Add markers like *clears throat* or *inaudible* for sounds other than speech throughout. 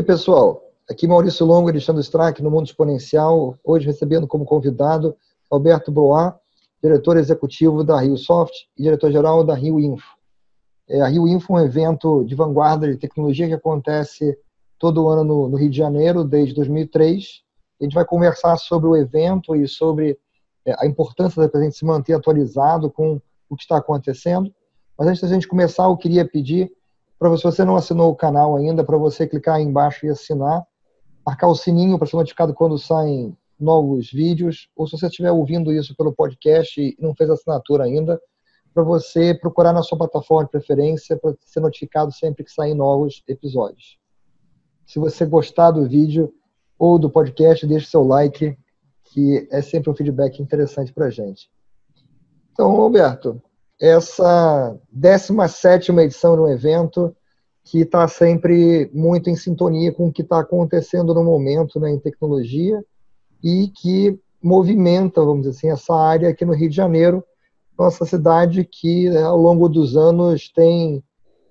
Oi, pessoal. Aqui Maurício Longo, Alexandre Strack, no Mundo Exponencial. Hoje recebendo como convidado Alberto Boa, diretor executivo da Rio Soft e diretor-geral da Rio Info. É, a Rio Info é um evento de vanguarda de tecnologia que acontece todo ano no, no Rio de Janeiro, desde 2003. A gente vai conversar sobre o evento e sobre é, a importância da gente se manter atualizado com o que está acontecendo. Mas antes da gente começar, eu queria pedir para se você não assinou o canal ainda, para você clicar aí embaixo e assinar, marcar o sininho para ser notificado quando saem novos vídeos, ou se você estiver ouvindo isso pelo podcast e não fez assinatura ainda, para você procurar na sua plataforma de preferência para ser notificado sempre que saem novos episódios. Se você gostar do vídeo ou do podcast, deixe seu like, que é sempre um feedback interessante para a gente. Então, Roberto, essa 17 edição de um evento que está sempre muito em sintonia com o que está acontecendo no momento né, em tecnologia e que movimenta, vamos dizer assim, essa área aqui no Rio de Janeiro, nossa cidade que né, ao longo dos anos tem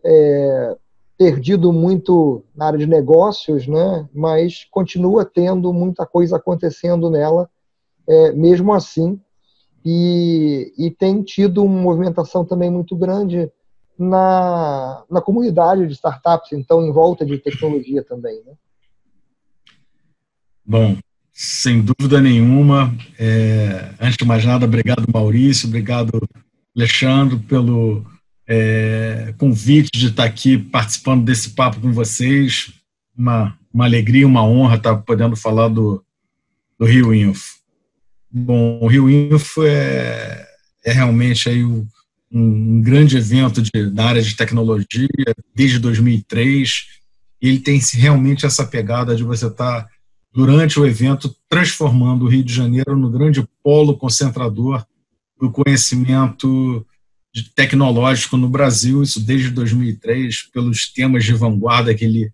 é, perdido muito na área de negócios, né, mas continua tendo muita coisa acontecendo nela, é, mesmo assim, e, e tem tido uma movimentação também muito grande na, na comunidade de startups, então, em volta de tecnologia também. Né? Bom, sem dúvida nenhuma. É, antes de mais nada, obrigado, Maurício, obrigado, Alexandre, pelo é, convite de estar aqui participando desse papo com vocês. Uma, uma alegria, uma honra estar podendo falar do, do Rio Info. Bom, o Rio Info é, é realmente aí um, um grande evento de, da área de tecnologia desde 2003. Ele tem realmente essa pegada de você estar, durante o evento, transformando o Rio de Janeiro no grande polo concentrador do conhecimento tecnológico no Brasil, isso desde 2003, pelos temas de vanguarda que ele,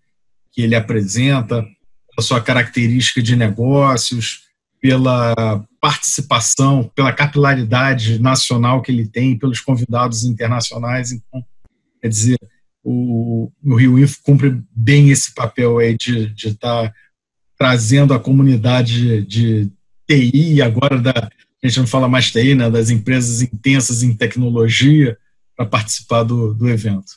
que ele apresenta, a sua característica de negócios, pela participação, pela capilaridade nacional que ele tem, pelos convidados internacionais. Então, quer dizer, o, o Rio Info cumpre bem esse papel aí de estar tá trazendo a comunidade de TI, agora da, a gente não fala mais TI, né, das empresas intensas em tecnologia, para participar do, do evento.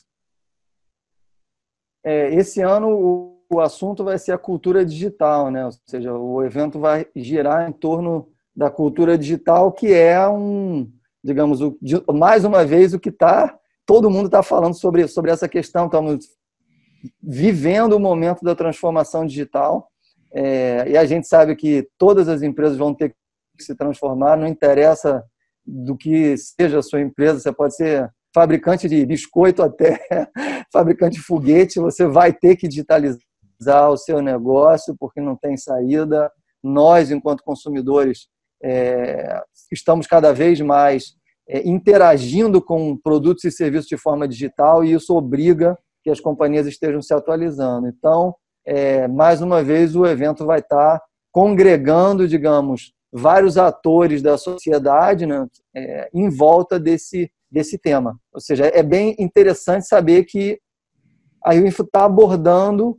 É, esse ano o assunto vai ser a cultura digital, né? Ou seja, o evento vai girar em torno da cultura digital, que é um, digamos, o, mais uma vez o que está todo mundo está falando sobre sobre essa questão. Estamos vivendo o momento da transformação digital é, e a gente sabe que todas as empresas vão ter que se transformar. Não interessa do que seja a sua empresa, você pode ser fabricante de biscoito até *laughs* fabricante de foguete, você vai ter que digitalizar o seu negócio porque não tem saída. Nós, enquanto consumidores, é, estamos cada vez mais é, interagindo com produtos e serviços de forma digital e isso obriga que as companhias estejam se atualizando. Então, é, mais uma vez, o evento vai estar congregando, digamos, vários atores da sociedade né, é, em volta desse, desse tema. Ou seja, é bem interessante saber que a Info está abordando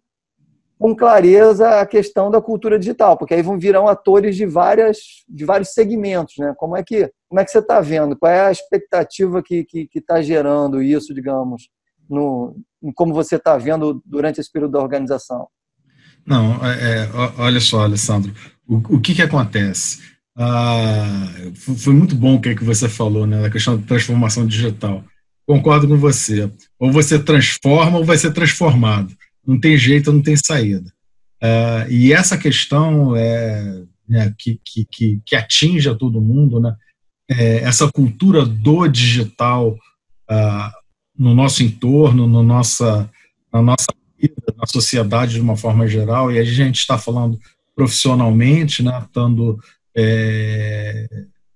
com clareza a questão da cultura digital, porque aí vão virão atores de várias de vários segmentos, né? Como é que como é que você está vendo? Qual é a expectativa que que está gerando isso, digamos, no como você está vendo durante esse período da organização? Não, é, é olha só, Alessandro, o, o que que acontece? Ah, foi muito bom o que, é que você falou, né? A questão da transformação digital. Concordo com você. Ou você transforma ou vai ser transformado não tem jeito, não tem saída. Uh, e essa questão é, né, que, que, que, atinge a todo mundo, né, é, essa cultura do digital uh, no nosso entorno, no nossa, na nossa vida, na sociedade de uma forma geral, e a gente está falando profissionalmente, né, estando, é,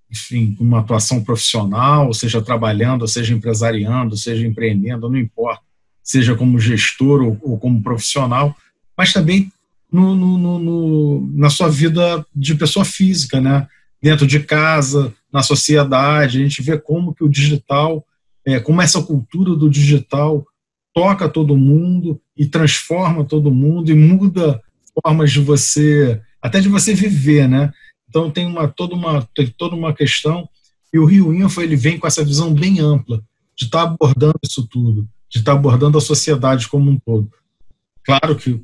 enfim, com uma atuação profissional, seja trabalhando, seja empresariando, seja empreendendo, não importa seja como gestor ou, ou como profissional, mas também no, no, no, na sua vida de pessoa física, né? dentro de casa, na sociedade, a gente vê como que o digital, é, como essa cultura do digital toca todo mundo e transforma todo mundo e muda formas de você, até de você viver, né? Então tem uma toda uma tem toda uma questão e o Rio Info ele vem com essa visão bem ampla de estar tá abordando isso tudo, de estar tá abordando a sociedade como um todo. Claro que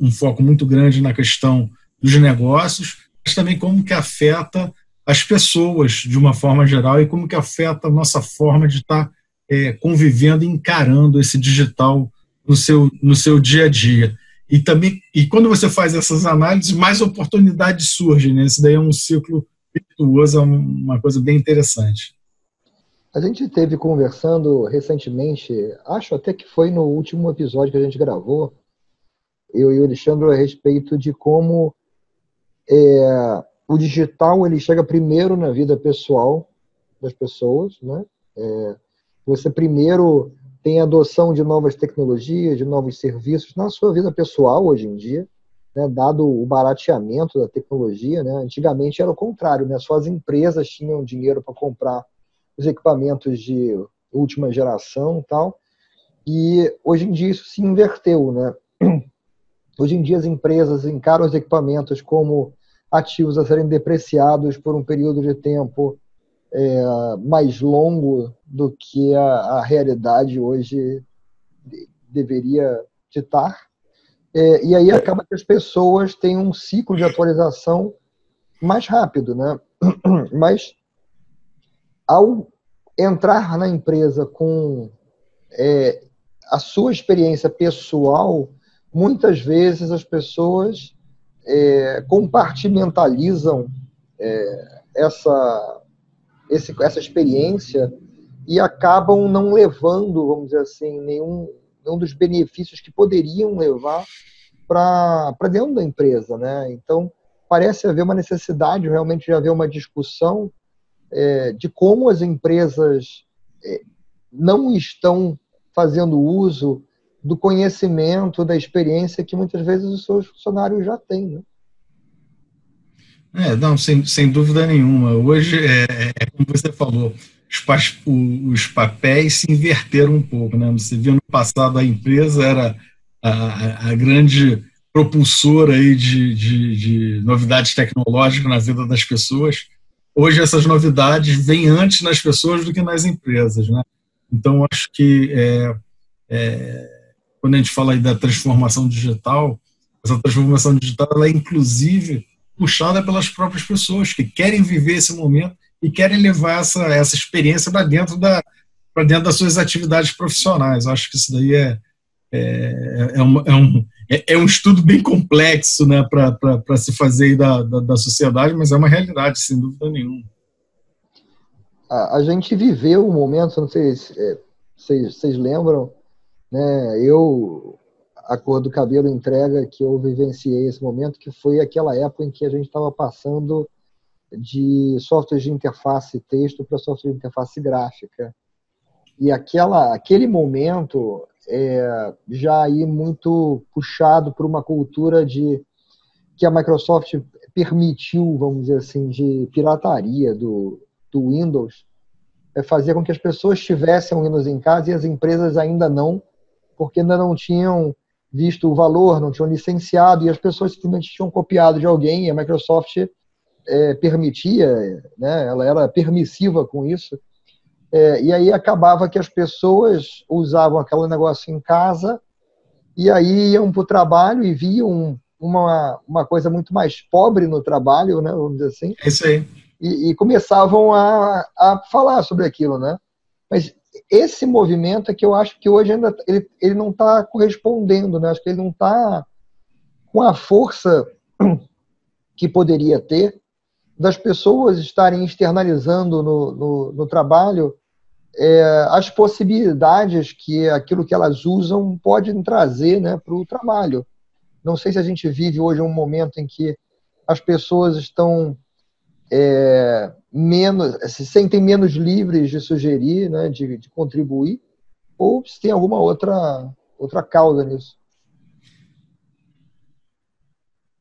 um foco muito grande na questão dos negócios, mas também como que afeta as pessoas de uma forma geral e como que afeta a nossa forma de estar tá, é, convivendo e encarando esse digital no seu, no seu dia a dia. E também, e quando você faz essas análises, mais oportunidades surgem, né? Isso daí é um ciclo virtuoso, é uma coisa bem interessante. A gente teve conversando recentemente, acho até que foi no último episódio que a gente gravou, eu e o Alexandre, a respeito de como é, o digital ele chega primeiro na vida pessoal das pessoas, né? É, você primeiro tem adoção de novas tecnologias, de novos serviços na sua vida pessoal hoje em dia, né, dado o barateamento da tecnologia. Né, antigamente era o contrário, né, só as empresas tinham dinheiro para comprar os equipamentos de última geração tal, e hoje em dia isso se inverteu. Né? *clears throat* Hoje em dia as empresas encaram os equipamentos como ativos a serem depreciados por um período de tempo é, mais longo do que a, a realidade hoje deveria ditar. É, e aí acaba que as pessoas têm um ciclo de atualização mais rápido, né? *clears throat* Mas ao entrar na empresa com é, a sua experiência pessoal, muitas vezes as pessoas é, compartimentalizam é, essa esse, essa experiência e acabam não levando, vamos dizer assim, nenhum, nenhum dos benefícios que poderiam levar para dentro da empresa. Né? Então, parece haver uma necessidade realmente de haver uma discussão é, de como as empresas é, não estão fazendo uso do conhecimento, da experiência que muitas vezes os seus funcionários já têm. Né? É, não, sem, sem dúvida nenhuma. Hoje, é, é como você falou, os, os, papéis se inverteram um pouco. Né? Você viu no passado a empresa era a, a grande propulsora aí de, de, de, novidades tecnológicas na vida das pessoas. Hoje essas novidades vêm antes nas pessoas do que nas empresas. Né? Então, acho que é, é, quando a gente fala aí da transformação digital, essa transformação digital ela é inclusive puxada pelas próprias pessoas que querem viver esse momento e querem levar essa, essa experiência para dentro, da, dentro das suas atividades profissionais. Acho que isso daí é, é, é, é, um, é, é um estudo bem complexo né, para se fazer da, da, da, sociedade, mas é uma realidade, sem dúvida nenhuma. A, a gente viveu um momento, não sei se é, vocês, vocês lembram, né, eu a cor do cabelo entrega que eu vivenciei esse momento, que foi aquela época em que a gente estava passando de software de interface texto para software de interface gráfica. E aquela, aquele momento é, já aí muito puxado por uma cultura de que a Microsoft permitiu, vamos dizer assim, de pirataria do, do Windows, é fazer com que as pessoas tivessem o Windows em casa e as empresas ainda não, porque ainda não tinham visto o valor, não tinham licenciado e as pessoas simplesmente tinham copiado de alguém e a Microsoft é, permitia, né, ela era permissiva com isso. É, e aí acabava que as pessoas usavam aquele negócio em casa e aí iam para o trabalho e viam uma, uma coisa muito mais pobre no trabalho, né, vamos dizer assim. É isso aí. E, e começavam a, a falar sobre aquilo, né? Mas esse movimento é que eu acho que hoje ainda ele, ele não está correspondendo, né? Acho que ele não está com a força que poderia ter das pessoas estarem externalizando no, no, no trabalho é, as possibilidades que aquilo que elas usam pode trazer né, para o trabalho. Não sei se a gente vive hoje um momento em que as pessoas estão é, menos, se sentem menos livres de sugerir, né, de, de contribuir, ou se tem alguma outra, outra causa nisso.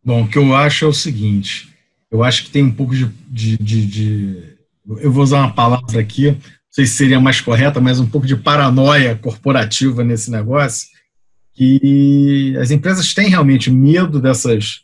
Bom, o que eu acho é o seguinte: eu acho que tem um pouco de, de, de, de, Eu vou usar uma palavra aqui, não sei se seria mais correta, mas um pouco de paranoia corporativa nesse negócio, que as empresas têm realmente medo dessas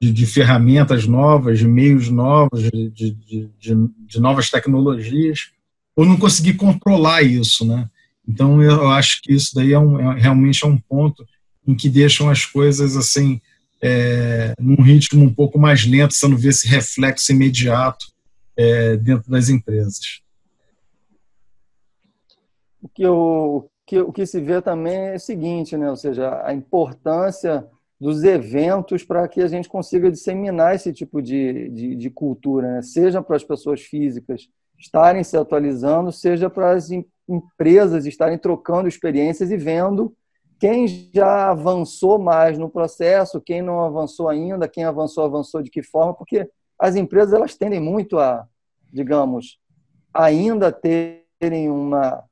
de, de ferramentas novas, de meios novos, de, de, de, novas tecnologias, ou não conseguir controlar isso, né? Então eu acho que isso daí é, um, é realmente é um ponto em que deixam as coisas assim é, num ritmo um pouco mais lento, você não vê esse reflexo imediato é, dentro das empresas. O que, eu, que, o que se vê também é o seguinte, né? ou seja, a importância dos eventos para que a gente consiga disseminar esse tipo de, de, de cultura, né? seja para as pessoas físicas estarem se atualizando, seja para as empresas estarem trocando experiências e vendo quem já avançou mais no processo, quem não avançou ainda, quem avançou, avançou de que forma, porque as empresas elas tendem muito a, digamos, ainda terem uma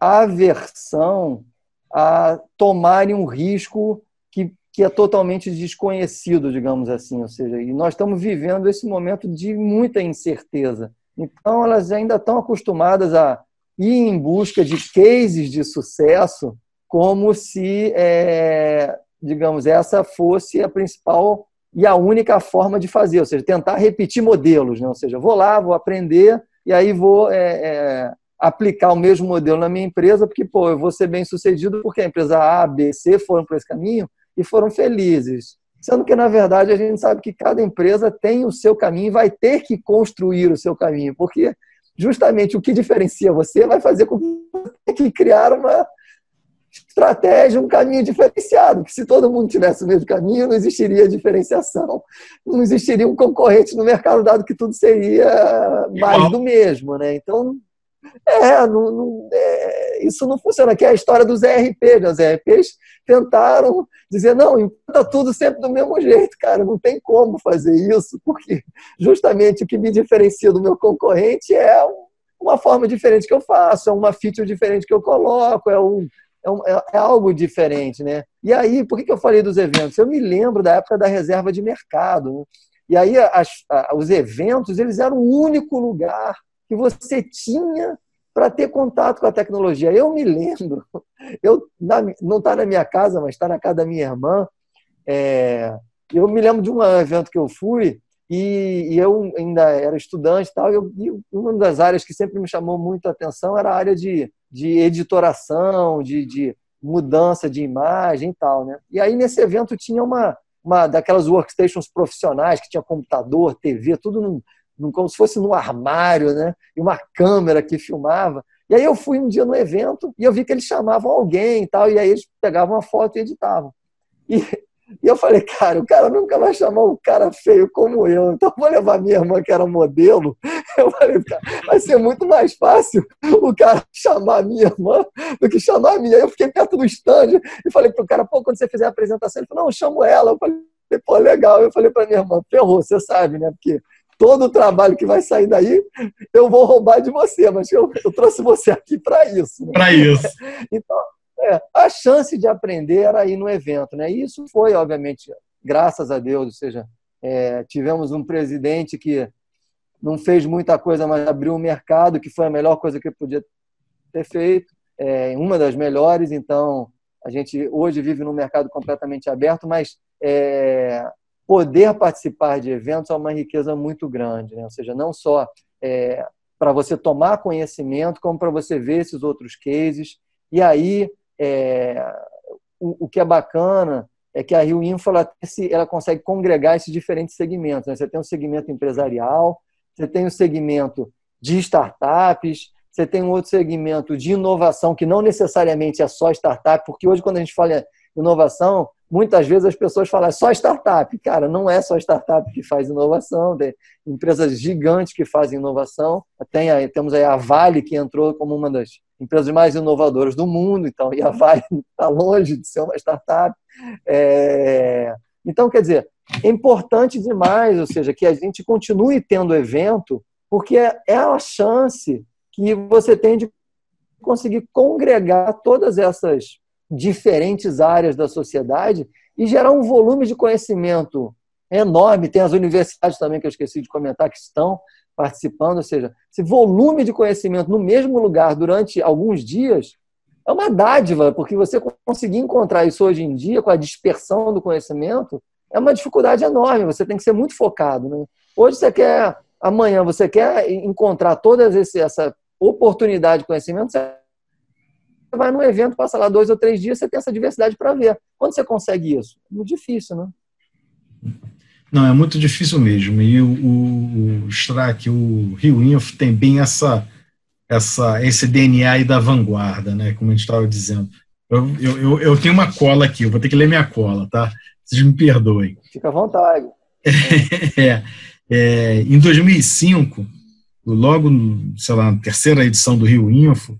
aversão a tomarem um risco que, que é totalmente desconhecido, digamos assim. Ou seja, e nós estamos vivendo esse momento de muita incerteza. Então, elas ainda estão acostumadas a ir em busca de cases de sucesso como se, é, digamos, essa fosse a principal e a única forma de fazer, ou seja, tentar repetir modelos, né? ou seja, vou lá, vou aprender e aí vou é, é, aplicar o mesmo modelo na minha empresa, porque pô, eu vou ser bem sucedido porque a empresa A, B, C foram por esse caminho e foram felizes. Sendo que, na verdade, a gente sabe que cada empresa tem o seu caminho e vai ter que construir o seu caminho, porque justamente o que diferencia você vai fazer com que criar uma, estratégia, um caminho diferenciado, que se todo mundo tivesse o mesmo caminho, não existiria diferenciação, não existiria um concorrente no mercado, dado que tudo seria mais do mesmo. Né? Então, é, não, não, é, isso não funciona. Que é a história dos ERPs. Né? Os ERPs tentaram dizer, não, está tudo sempre do mesmo jeito, cara, não tem como fazer isso, porque justamente o que me diferencia do meu concorrente é uma forma diferente que eu faço, é uma feature diferente que eu coloco, é um, é, um, é, é, algo diferente, né? E aí, por que, que eu falei dos eventos? Eu me lembro da época da reserva de mercado. Né? E aí, as, a, os eventos, eles eram o único lugar que você tinha para ter contato com a tecnologia. Eu me lembro, *laughs* eu na, não está na minha casa, mas está na casa da minha irmã. É, eu me lembro de um evento que eu fui e, e eu ainda era estudante e tal. E, e uma das áreas que sempre me chamou muito a atenção era a área de de editoração, de, de mudança de imagem e tal, né? E aí nesse evento tinha uma, uma daquelas workstations profissionais que tinha computador, TV, tudo num, num, como se fosse no armário, né? E uma câmera que filmava. E aí eu fui um dia no evento e eu vi que eles chamavam alguém e tal, e aí eles pegavam uma foto e editavam. E, e eu falei, cara, o cara nunca vai chamar um cara feio como eu, então vou levar minha irmã, que era modelo. *laughs* Eu falei, cara, vai ser muito mais fácil o cara chamar a minha irmã do que chamar a minha. Eu fiquei perto do stand e falei pro cara, pô, quando você fizer a apresentação, ele falou, não, eu chamo ela. Eu falei, pô, legal. Eu falei pra minha irmã, ferrou, você sabe, né? Porque todo o trabalho que vai sair daí, eu vou roubar de você, mas eu, eu trouxe você aqui para isso. Né? Para isso. *laughs* Então, é, a chance de aprender era aí no evento, né? E isso foi, obviamente, graças a Deus, ou seja, é, tivemos um presidente que não fez muita coisa, mas abriu o um mercado, que foi a melhor coisa que podia ter feito, é, uma das melhores. Então, a gente hoje vive num mercado completamente aberto, mas é, poder participar de eventos é uma riqueza muito grande, né? ou seja, não só é, para você tomar conhecimento, como para você ver esses outros cases. E aí é, o, o, que é bacana é que a Rio Info ela, ela consegue congregar esses diferentes segmentos. Né? Você tem o um segmento empresarial, você tem um segmento de startups, você tem um outro segmento de inovação, que não necessariamente é só startup, porque hoje, quando a gente fala inovação, muitas vezes as pessoas falam é só startup. Cara, não é só startup que faz inovação, tem empresas gigantes que fazem inovação. Tem temos aí a Vale, que entrou como uma das empresas mais inovadoras do mundo, então, e a Vale *laughs* está longe de ser uma startup. É... Então, quer dizer, é importante demais, ou seja, que a gente continue tendo evento, porque é a chance que você tem de conseguir congregar todas essas diferentes áreas da sociedade e gerar um volume de conhecimento enorme. Tem as universidades também, que eu esqueci de comentar, que estão participando, ou seja, esse volume de conhecimento no mesmo lugar durante alguns dias é uma dádiva, porque você conseguir encontrar isso hoje em dia, com a dispersão do conhecimento, é uma dificuldade enorme. Você tem que ser muito focado. Né? Hoje você quer, amanhã você quer encontrar toda essa oportunidade de conhecimento, você vai num evento, passa lá dois ou três dias, você tem essa diversidade para ver. Quando você consegue isso? É muito difícil, né? Não, é muito difícil mesmo. E o, o, o Strack, o Rio Info tem bem essa, essa, esse DNA aí da vanguarda, né? Como a gente estava dizendo. Eu, eu, eu, tenho uma cola aqui, eu vou ter que ler minha cola, tá? Vocês me perdoem. Fica à vontade. *laughs* é, é, em 2005, logo, sei lá, na terceira edição do Rio Info,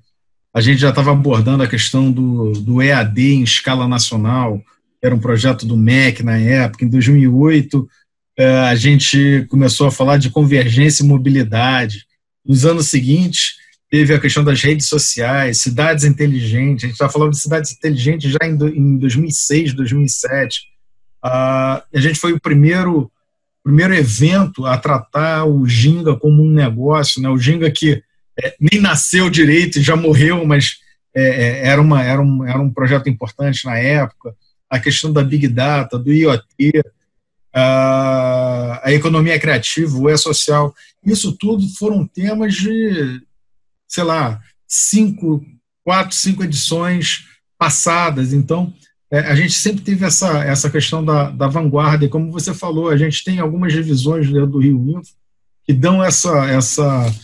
a gente já estava abordando a questão do, do EAD em escala nacional, era um projeto do MEC na época. Em 2008, é, a gente começou a falar de convergência e mobilidade. Nos anos seguintes, teve a questão das redes sociais, cidades inteligentes. A gente estava falando de cidades inteligentes já em 2006, 2007. a gente foi o primeiro, primeiro evento a tratar o Ginga como um negócio. Né? O Ginga que é, nem nasceu direito e já morreu, mas é, era, uma, era, um, era um projeto importante na época. A questão da Big Data, do IoT, a, economia criativa, o e-social, isso tudo foram temas de, sei lá, cinco, quatro, cinco edições passadas. Então, é, a gente sempre teve essa, essa questão da, da vanguarda, e como você falou, a gente tem algumas revisões do Rio Info que dão essa, essa,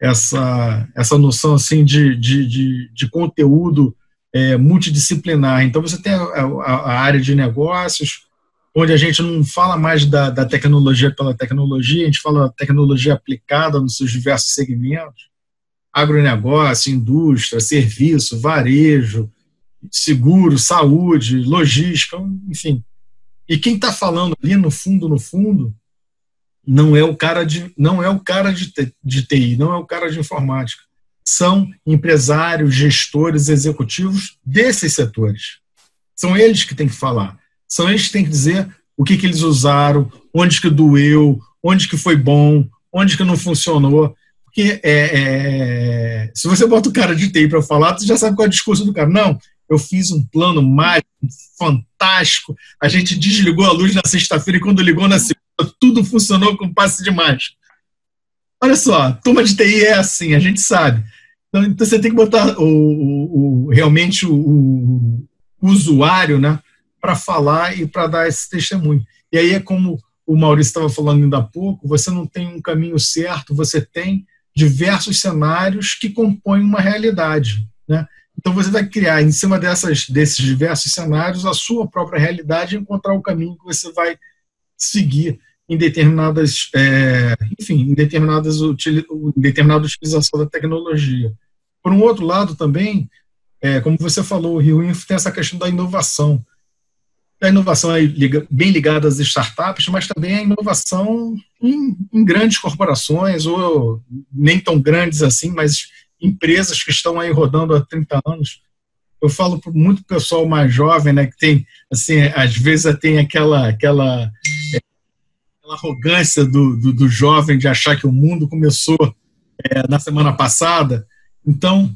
essa, essa noção assim de, de, de, de conteúdo é, multidisciplinar. Então, você tem a, a, a área de negócios, onde a gente não fala mais da, da tecnologia pela tecnologia, a gente fala tecnologia aplicada nos seus diversos segmentos, agronegócio, indústria, serviço, varejo, seguro, saúde, logística, enfim. E quem está falando ali no fundo, no fundo, não é o cara de não é o cara de, de TI, não é o cara de informática. São empresários, gestores, executivos desses setores. São eles que têm que falar. São eles que têm que dizer o que, que eles usaram, onde que doeu, onde que foi bom, onde que não funcionou. Porque é, é, se você bota o cara de TI para falar, você já sabe qual é o discurso do cara. Não, eu fiz um plano mágico, fantástico. A gente desligou a luz na sexta-feira e quando ligou na segunda, tudo funcionou com passe de mágica. Olha só, turma de TI é assim, a gente sabe. Então, então você tem que botar o, o, o realmente o, o, usuário, né? Para falar e para dar esse testemunho. E aí é como o Maurício estava falando ainda há pouco, você não tem um caminho certo, você tem diversos cenários que compõem uma realidade. Né? Então você vai criar, em cima dessas, desses diversos cenários, a sua própria realidade e encontrar o caminho que você vai seguir em determinadas, é, enfim, em determinadas em determinada utilização da tecnologia. Por um outro lado também, é, como você falou, o Rio Info tem essa questão da inovação a inovação é bem ligada às startups, mas também a inovação em, em, grandes corporações, ou nem tão grandes assim, mas empresas que estão aí rodando há 30 anos. Eu falo muito para o pessoal mais jovem, né, que tem, assim, às vezes tem aquela, aquela, é, aquela arrogância do, do, do, jovem de achar que o mundo começou é, na semana passada. Então,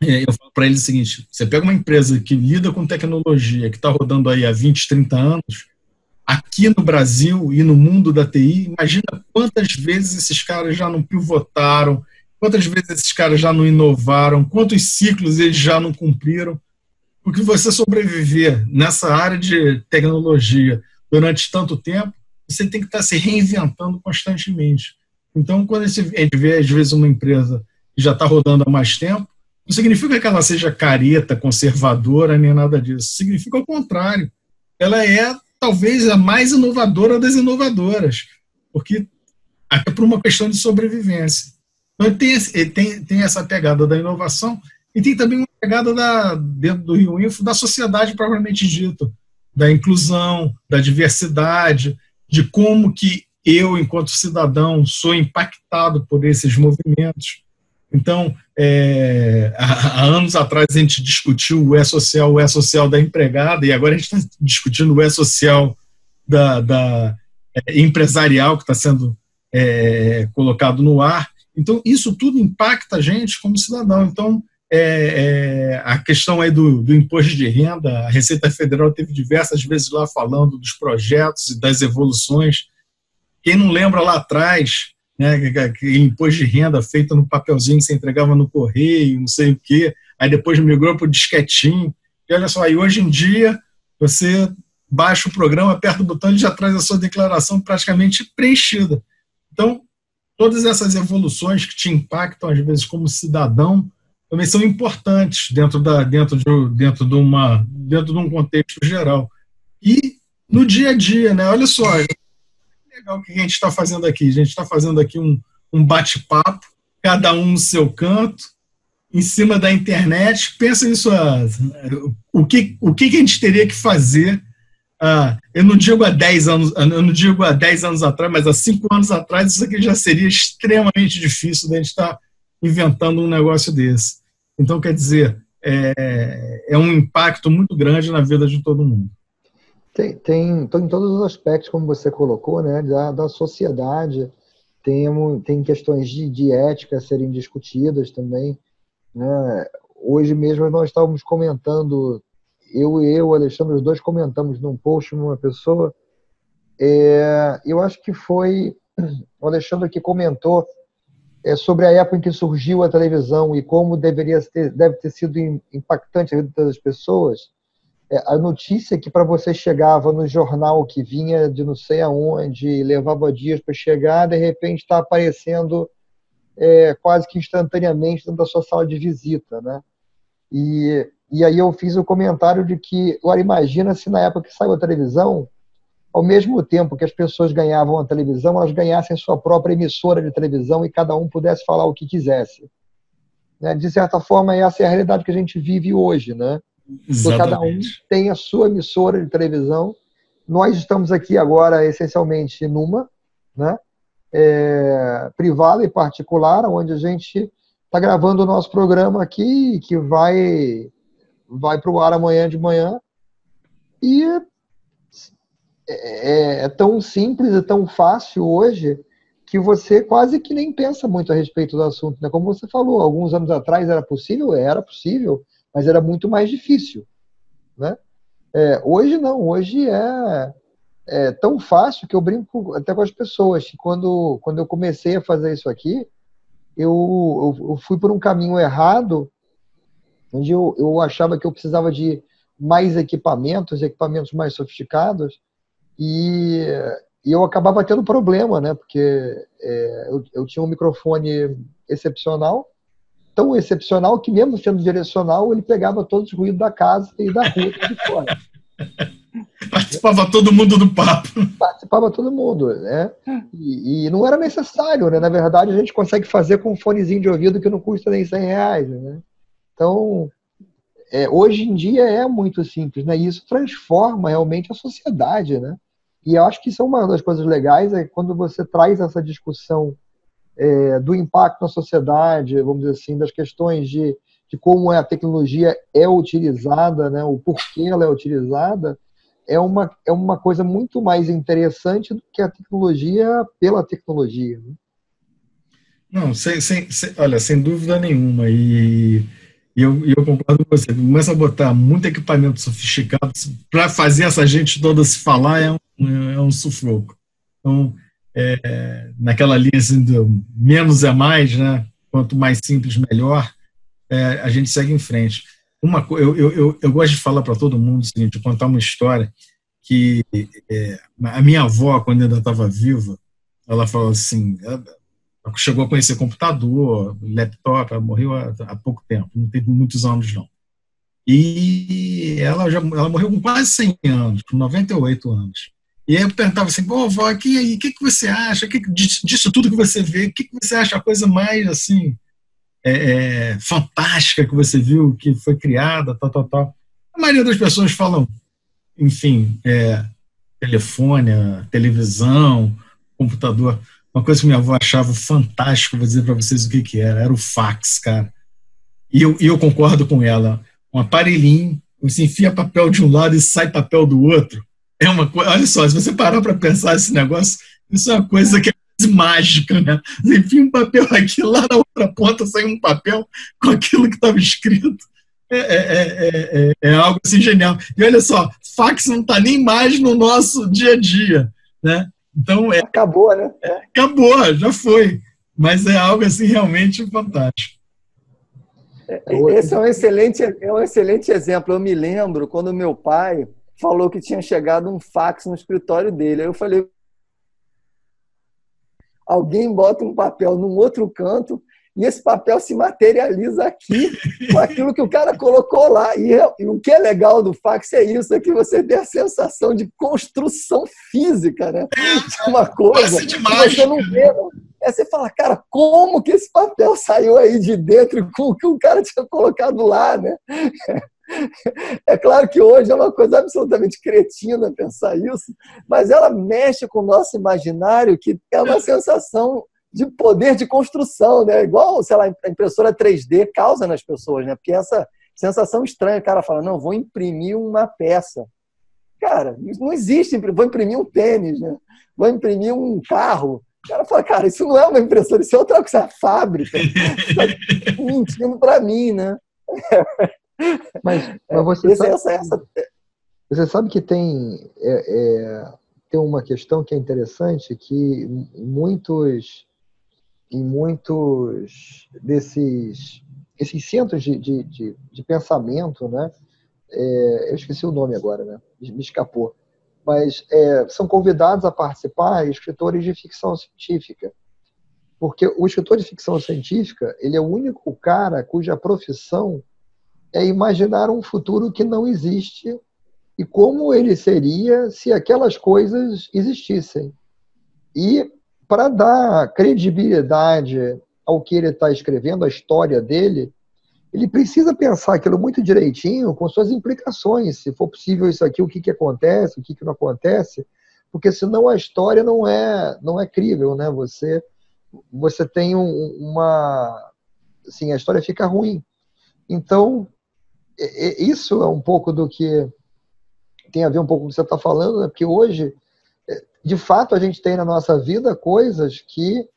eu falo para eles o seguinte: você pega uma empresa que lida com tecnologia, que está rodando aí há 20, 30 anos, aqui no Brasil e no mundo da TI, imagina quantas vezes esses caras já não pivotaram, quantas vezes esses caras já não inovaram, quantos ciclos eles já não cumpriram. Porque você sobreviver nessa área de tecnologia durante tanto tempo, você tem que estar tá se reinventando constantemente. Então, quando a gente vê, às vezes, uma empresa que já está rodando há mais tempo, não significa que ela seja careta, conservadora, nem nada disso. Significa o contrário. Ela é, talvez, a mais inovadora das inovadoras, porque até por uma questão de sobrevivência. Então, tem, tem, tem essa pegada da inovação e tem também uma pegada da, dentro do Rio Info da sociedade propriamente dito, da inclusão, da diversidade, de como que eu, enquanto cidadão, sou impactado por esses movimentos. Então, é, há, anos atrás a gente discutiu o E-Social, o E-Social da empregada, e agora a gente está discutindo o E-Social da, da é, empresarial que está sendo é, colocado no ar. Então, isso tudo impacta a gente como cidadão. Então, é, é, a questão aí do, do, imposto de renda, a Receita Federal teve diversas vezes lá falando dos projetos e das evoluções. Quem não lembra lá atrás, né, imposto de renda feito no papelzinho que você entregava no correio, não sei o quê, aí depois migrou para o disquetinho. E olha só, aí hoje em dia você baixa o programa, aperta o botão, ele já traz a sua declaração praticamente preenchida. Então, todas essas evoluções que te impactam, às vezes, como cidadão, também são importantes dentro, da, dentro, de, dentro, de, uma, dentro de um contexto geral. E no dia a dia, né? Olha só, legal o que a gente está fazendo aqui. A gente está fazendo aqui um, um bate-papo, cada um no seu canto, em cima da internet. Pensa nisso, ah, o, que, o que a gente teria que fazer ah, eu não digo há 10 anos, eu não digo há 10 anos atrás, mas há 5 anos atrás, isso aqui já seria extremamente difícil de a gente estar inventando um negócio desse. Então, quer dizer, é, é um impacto muito grande na vida de todo mundo. Tem, tem em todos os aspectos, como você colocou, né, da, da sociedade, tem, tem questões de, de ética a serem discutidas também. Né? Hoje mesmo nós estávamos comentando eu e eu, Alexandre, os dois comentamos num post numa pessoa. É, eu acho que foi o Alexandre que comentou é, sobre a época em que surgiu a televisão e como deveria ter, deve ter sido impactante a vida das pessoas. É, a notícia que para você chegava no jornal que vinha de não sei aonde, levava dias para chegar, de repente está aparecendo é, quase que instantaneamente dentro da sua sala de visita, né? E e aí eu fiz o comentário de que, agora imagina se na época que saiu a televisão, ao mesmo tempo que as pessoas ganhavam a televisão, elas ganhassem sua própria emissora de televisão e cada um pudesse falar o que quisesse. Né? De certa forma, essa é a realidade que a gente vive hoje, né? Cada um tem a sua emissora de televisão. Nós estamos aqui agora, essencialmente, numa, né? É, privada e particular, onde a gente está gravando o nosso programa aqui, que vai vai para o ar amanhã de manhã e é, é, é, tão simples e tão fácil hoje que você quase que nem pensa muito a respeito do assunto. Né? Como você falou, alguns anos atrás era possível? Era possível, mas era muito mais difícil. Né? É, hoje não, hoje é, é, tão fácil que eu brinco até com as pessoas. Quando, quando eu comecei a fazer isso aqui, eu, eu, eu fui por um caminho errado onde eu, eu achava que eu precisava de mais equipamentos, equipamentos mais sofisticados, e, e eu acabava tendo problema, né? Porque é, eu, eu tinha um microfone excepcional, tão excepcional que mesmo sendo direcional, ele pegava todos os ruídos da casa e da rua de fora. *laughs* Participava todo mundo do papo. Participava todo mundo, né? E, e, não era necessário, né? Na verdade, a gente consegue fazer com um fonezinho de ouvido que não custa nem 100 reais, né? Então, é, hoje em dia é muito simples, né? E isso transforma realmente a sociedade, né? E eu acho que isso é uma das coisas legais, é quando você traz essa discussão é, do impacto na sociedade, vamos dizer assim, das questões de, de como a tecnologia é utilizada, né? O porquê ela é utilizada, é uma, é uma coisa muito mais interessante do que a tecnologia pela tecnologia. Né? Não, sem, sem, sem, olha, sem dúvida nenhuma. E e eu, eu concordo com você. Começa a botar muito equipamento sofisticado para fazer essa gente toda se falar é um, é um sufoco. Então, é, naquela linha assim, do menos é mais, né? Quanto mais simples, melhor. É, a gente segue em frente. Uma, eu, eu, eu, eu gosto de falar para todo mundo o seguinte, contar uma história que é, a minha avó, quando ainda estava viva, ela falou assim, chegou a conhecer computador, laptop, ela morreu há, há, pouco tempo, não tem muitos anos não. E ela já ela morreu com quase 100 anos, com 98 anos. E aí eu perguntava assim, pô, vó, aqui aí, o que, que você acha que, disso tudo que você vê, o que, que você acha a coisa mais, assim, é, é, fantástica que você viu, que foi criada, tal, tal, tal. A maioria das pessoas falam, enfim, é, telefone, televisão, computador. Uma coisa que minha avó achava fantástico, vou dizer para vocês o que, que era, era o fax, cara. E eu, e eu concordo com ela. Um aparelhinho, você enfia papel de um lado e sai papel do outro. É uma coisa, olha só, se você parar para pensar esse negócio, isso é uma coisa que é mágica, né? Você enfia um papel aqui, lá na outra ponta saiu um papel com aquilo que estava escrito. É, é, é, é, algo assim genial. E olha só, fax não está nem mais no nosso dia a dia, né? Então é, acabou, né? acabou, já foi. Mas é algo assim realmente fantástico. Esse é um excelente, é um excelente exemplo. Eu me lembro quando meu pai falou que tinha chegado um fax no escritório dele. Aí eu falei, alguém bota um papel num outro canto e esse papel se materializa aqui com *laughs* aquilo que o cara colocou lá. E, é, e, o que é legal do fax é isso, é que você tem a sensação de construção física, né? *laughs* De uma coisa que você não vê. Não. É você fala, cara, como que esse papel saiu aí de dentro com o que o cara tinha colocado lá, né? *laughs* É claro que hoje é uma coisa absolutamente cretina pensar isso, mas ela mexe com o nosso imaginário, que é uma *laughs* sensação de poder de construção, né? Igual, sei lá, a impressora 3D causa nas pessoas, né? Porque essa sensação estranha, o cara fala, não, vou imprimir uma peça. Cara, não existe, vou imprimir um tênis, né? Vou imprimir um carro. O cara fala, cara, isso não é uma impressora, isso é outra coisa, é a fábrica. *laughs* Tá mentindo para mim, né? *laughs* Mas, mas você, sabe, essa, essa... você sabe que tem, é, é, tem uma questão que é interessante, que muitos em muitos desses esses centros de, de, de, de pensamento, né? É, eu esqueci o nome agora, né? Me escapou. Mas é, são convidados a participar escritores de ficção científica. Porque o escritor de ficção científica, ele é o único cara cuja profissão é imaginar um futuro que não existe e como ele seria se aquelas coisas existissem. E para dar credibilidade ao que ele está escrevendo, a história dele, ele precisa pensar aquilo muito direitinho, com suas implicações. Se for possível isso aqui, o que, que acontece, o que, que não acontece, porque senão a história não é não é crível, né? Você você tem um, uma assim a história fica ruim. Então isso é um pouco do que tem a ver um pouco com o que você está falando, né? porque hoje de fato, a gente tem na nossa vida coisas que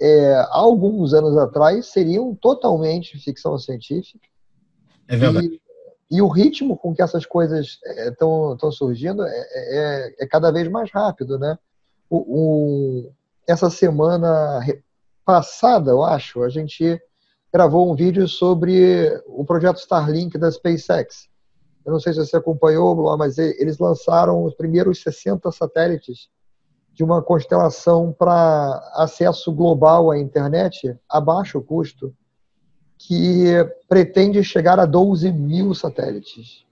é, há alguns anos atrás seriam totalmente ficção científica. É verdade. E, e o ritmo com que essas coisas estão é, surgindo é, é, é, cada vez mais rápido, né? O, o, essa semana passada, eu acho, a gente gravou um vídeo sobre o projeto Starlink da SpaceX. Eu não sei se você acompanhou, mas eles lançaram os primeiros 60 satélites de uma constelação para acesso global à internet a baixo custo, que pretende chegar a 12 mil satélites.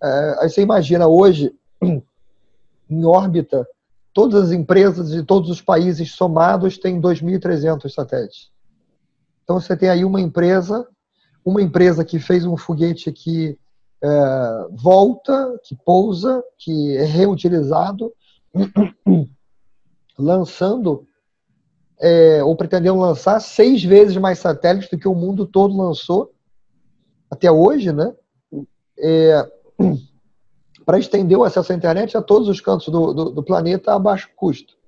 É, aí você imagina hoje, *clears throat* em órbita, todas as empresas de todos os países somados têm 2.300 satélites. Então você tem aí uma empresa, uma empresa que fez um foguete que é, volta, que pousa, que é reutilizado, *coughs* lançando é, ou pretendendo lançar seis vezes mais satélites do que o mundo todo lançou até hoje, né? É, *coughs* para estender o acesso à internet a todos os cantos do, do, do, planeta a baixo custo.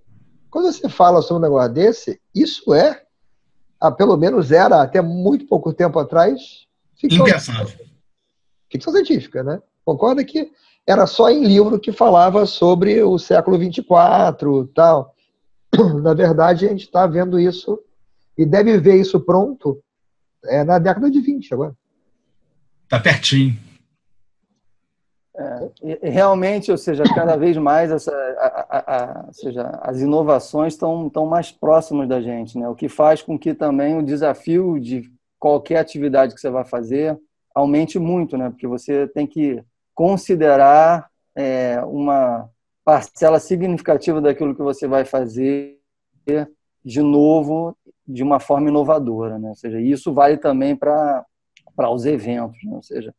Quando você fala sobre um negócio desse, isso é, ah, pelo menos era até muito pouco tempo atrás, ficção, Impensável ficção científica, né? Concorda que era só em livro que falava sobre o século 24 tal. *clears throat* Na verdade, a gente está vendo isso e deve ver isso pronto é, na década de 20 agora. Está pertinho. É, realmente, ou seja, cada vez mais essa, a, a, a, seja, as inovações estão, estão mais próximas da gente, né? o que faz com que também o desafio de qualquer atividade que você vai fazer aumente muito, né? Porque você tem que considerar é, uma parcela significativa daquilo que você vai fazer de novo, de uma forma inovadora, né? Ou seja, isso vale também para para os eventos, né? Ou seja,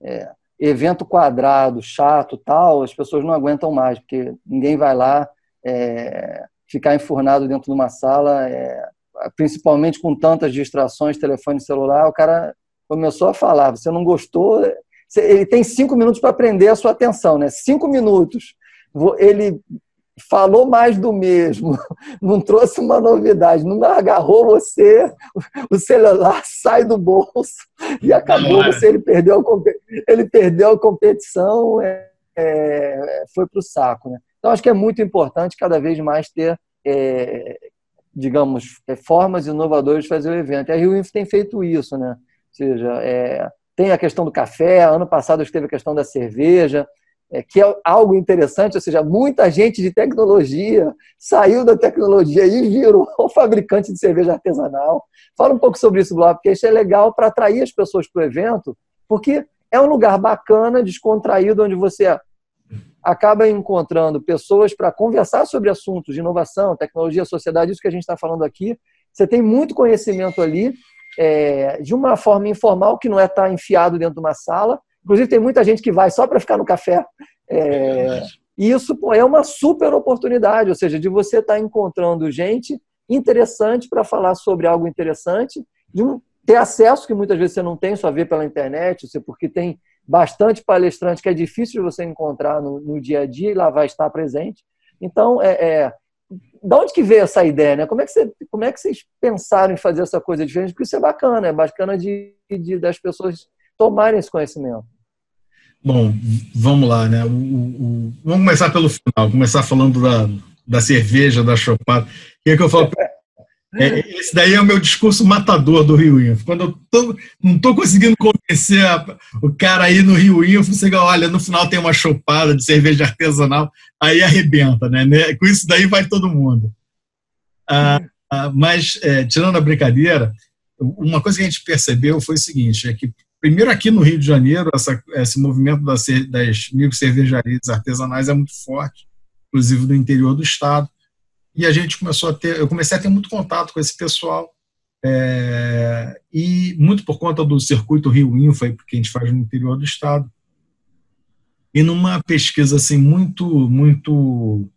é, evento quadrado, chato, tal, as pessoas não aguentam mais, porque ninguém vai lá é, ficar enfurnado dentro de uma sala, é, principalmente com tantas distrações, telefone celular, o cara começou a falar, você não gostou, ele tem cinco minutos para prender a sua atenção, né? Cinco minutos. Ele falou mais do mesmo, *laughs* não trouxe uma novidade, não agarrou você, o celular sai do bolso e acabou você, ele perdeu a, ele perdeu a competição, é, é, foi para o saco. Né? Então, acho que é muito importante cada vez mais ter, é, digamos, é, formas inovadoras de fazer o evento. E a Rio Info tem feito isso, né? Ou seja, é, tem a questão do café, ano passado teve a questão da cerveja, é, que é algo interessante, ou seja, muita gente de tecnologia saiu da tecnologia e virou *laughs* fabricante de cerveja artesanal. Fala um pouco sobre isso, Blá, porque isso é legal para atrair as pessoas para o evento, porque é um lugar bacana, descontraído, onde você acaba encontrando pessoas para conversar sobre assuntos de inovação, tecnologia, sociedade, isso que a gente está falando aqui. Você tem muito conhecimento ali, é, de uma forma informal, que não é estar tá enfiado dentro de uma sala, Inclusive, tem muita gente que vai só para ficar no café. É, e isso é uma super oportunidade, ou seja, de você estar tá encontrando gente interessante para falar sobre algo interessante, de um, ter acesso que muitas vezes você não tem, só vê pela internet, porque tem bastante palestrante que é difícil de você encontrar no, no dia a dia e lá vai estar presente. Então, é, é, da onde que veio essa ideia? Né? Como, é que você, como é que vocês pensaram em fazer essa coisa diferente? Porque isso é bacana, é bacana de, de das pessoas tomarem esse conhecimento. Bom, vamos lá, né? O, o, vamos começar pelo final, começar falando da, da cerveja, da chopada. O que é que eu falo? *laughs* É, esse daí é o meu discurso matador do Rio Info. Quando eu tô, não estou conseguindo convencer a, o cara aí no Rio Info, você olha, no final tem uma chopada de cerveja artesanal, aí arrebenta, né? né? Com isso daí vai todo mundo. Ah, ah, mas, é, tirando a brincadeira, uma coisa que a gente percebeu foi o seguinte, é que primeiro aqui no Rio de Janeiro, essa, esse movimento das, das microcervejarias artesanais é muito forte, inclusive no interior do estado. E a gente começou a ter, eu comecei a ter muito contato com esse pessoal, é, e muito por conta do circuito Rio Info, que a gente faz no interior do estado. E numa pesquisa assim muito, muito,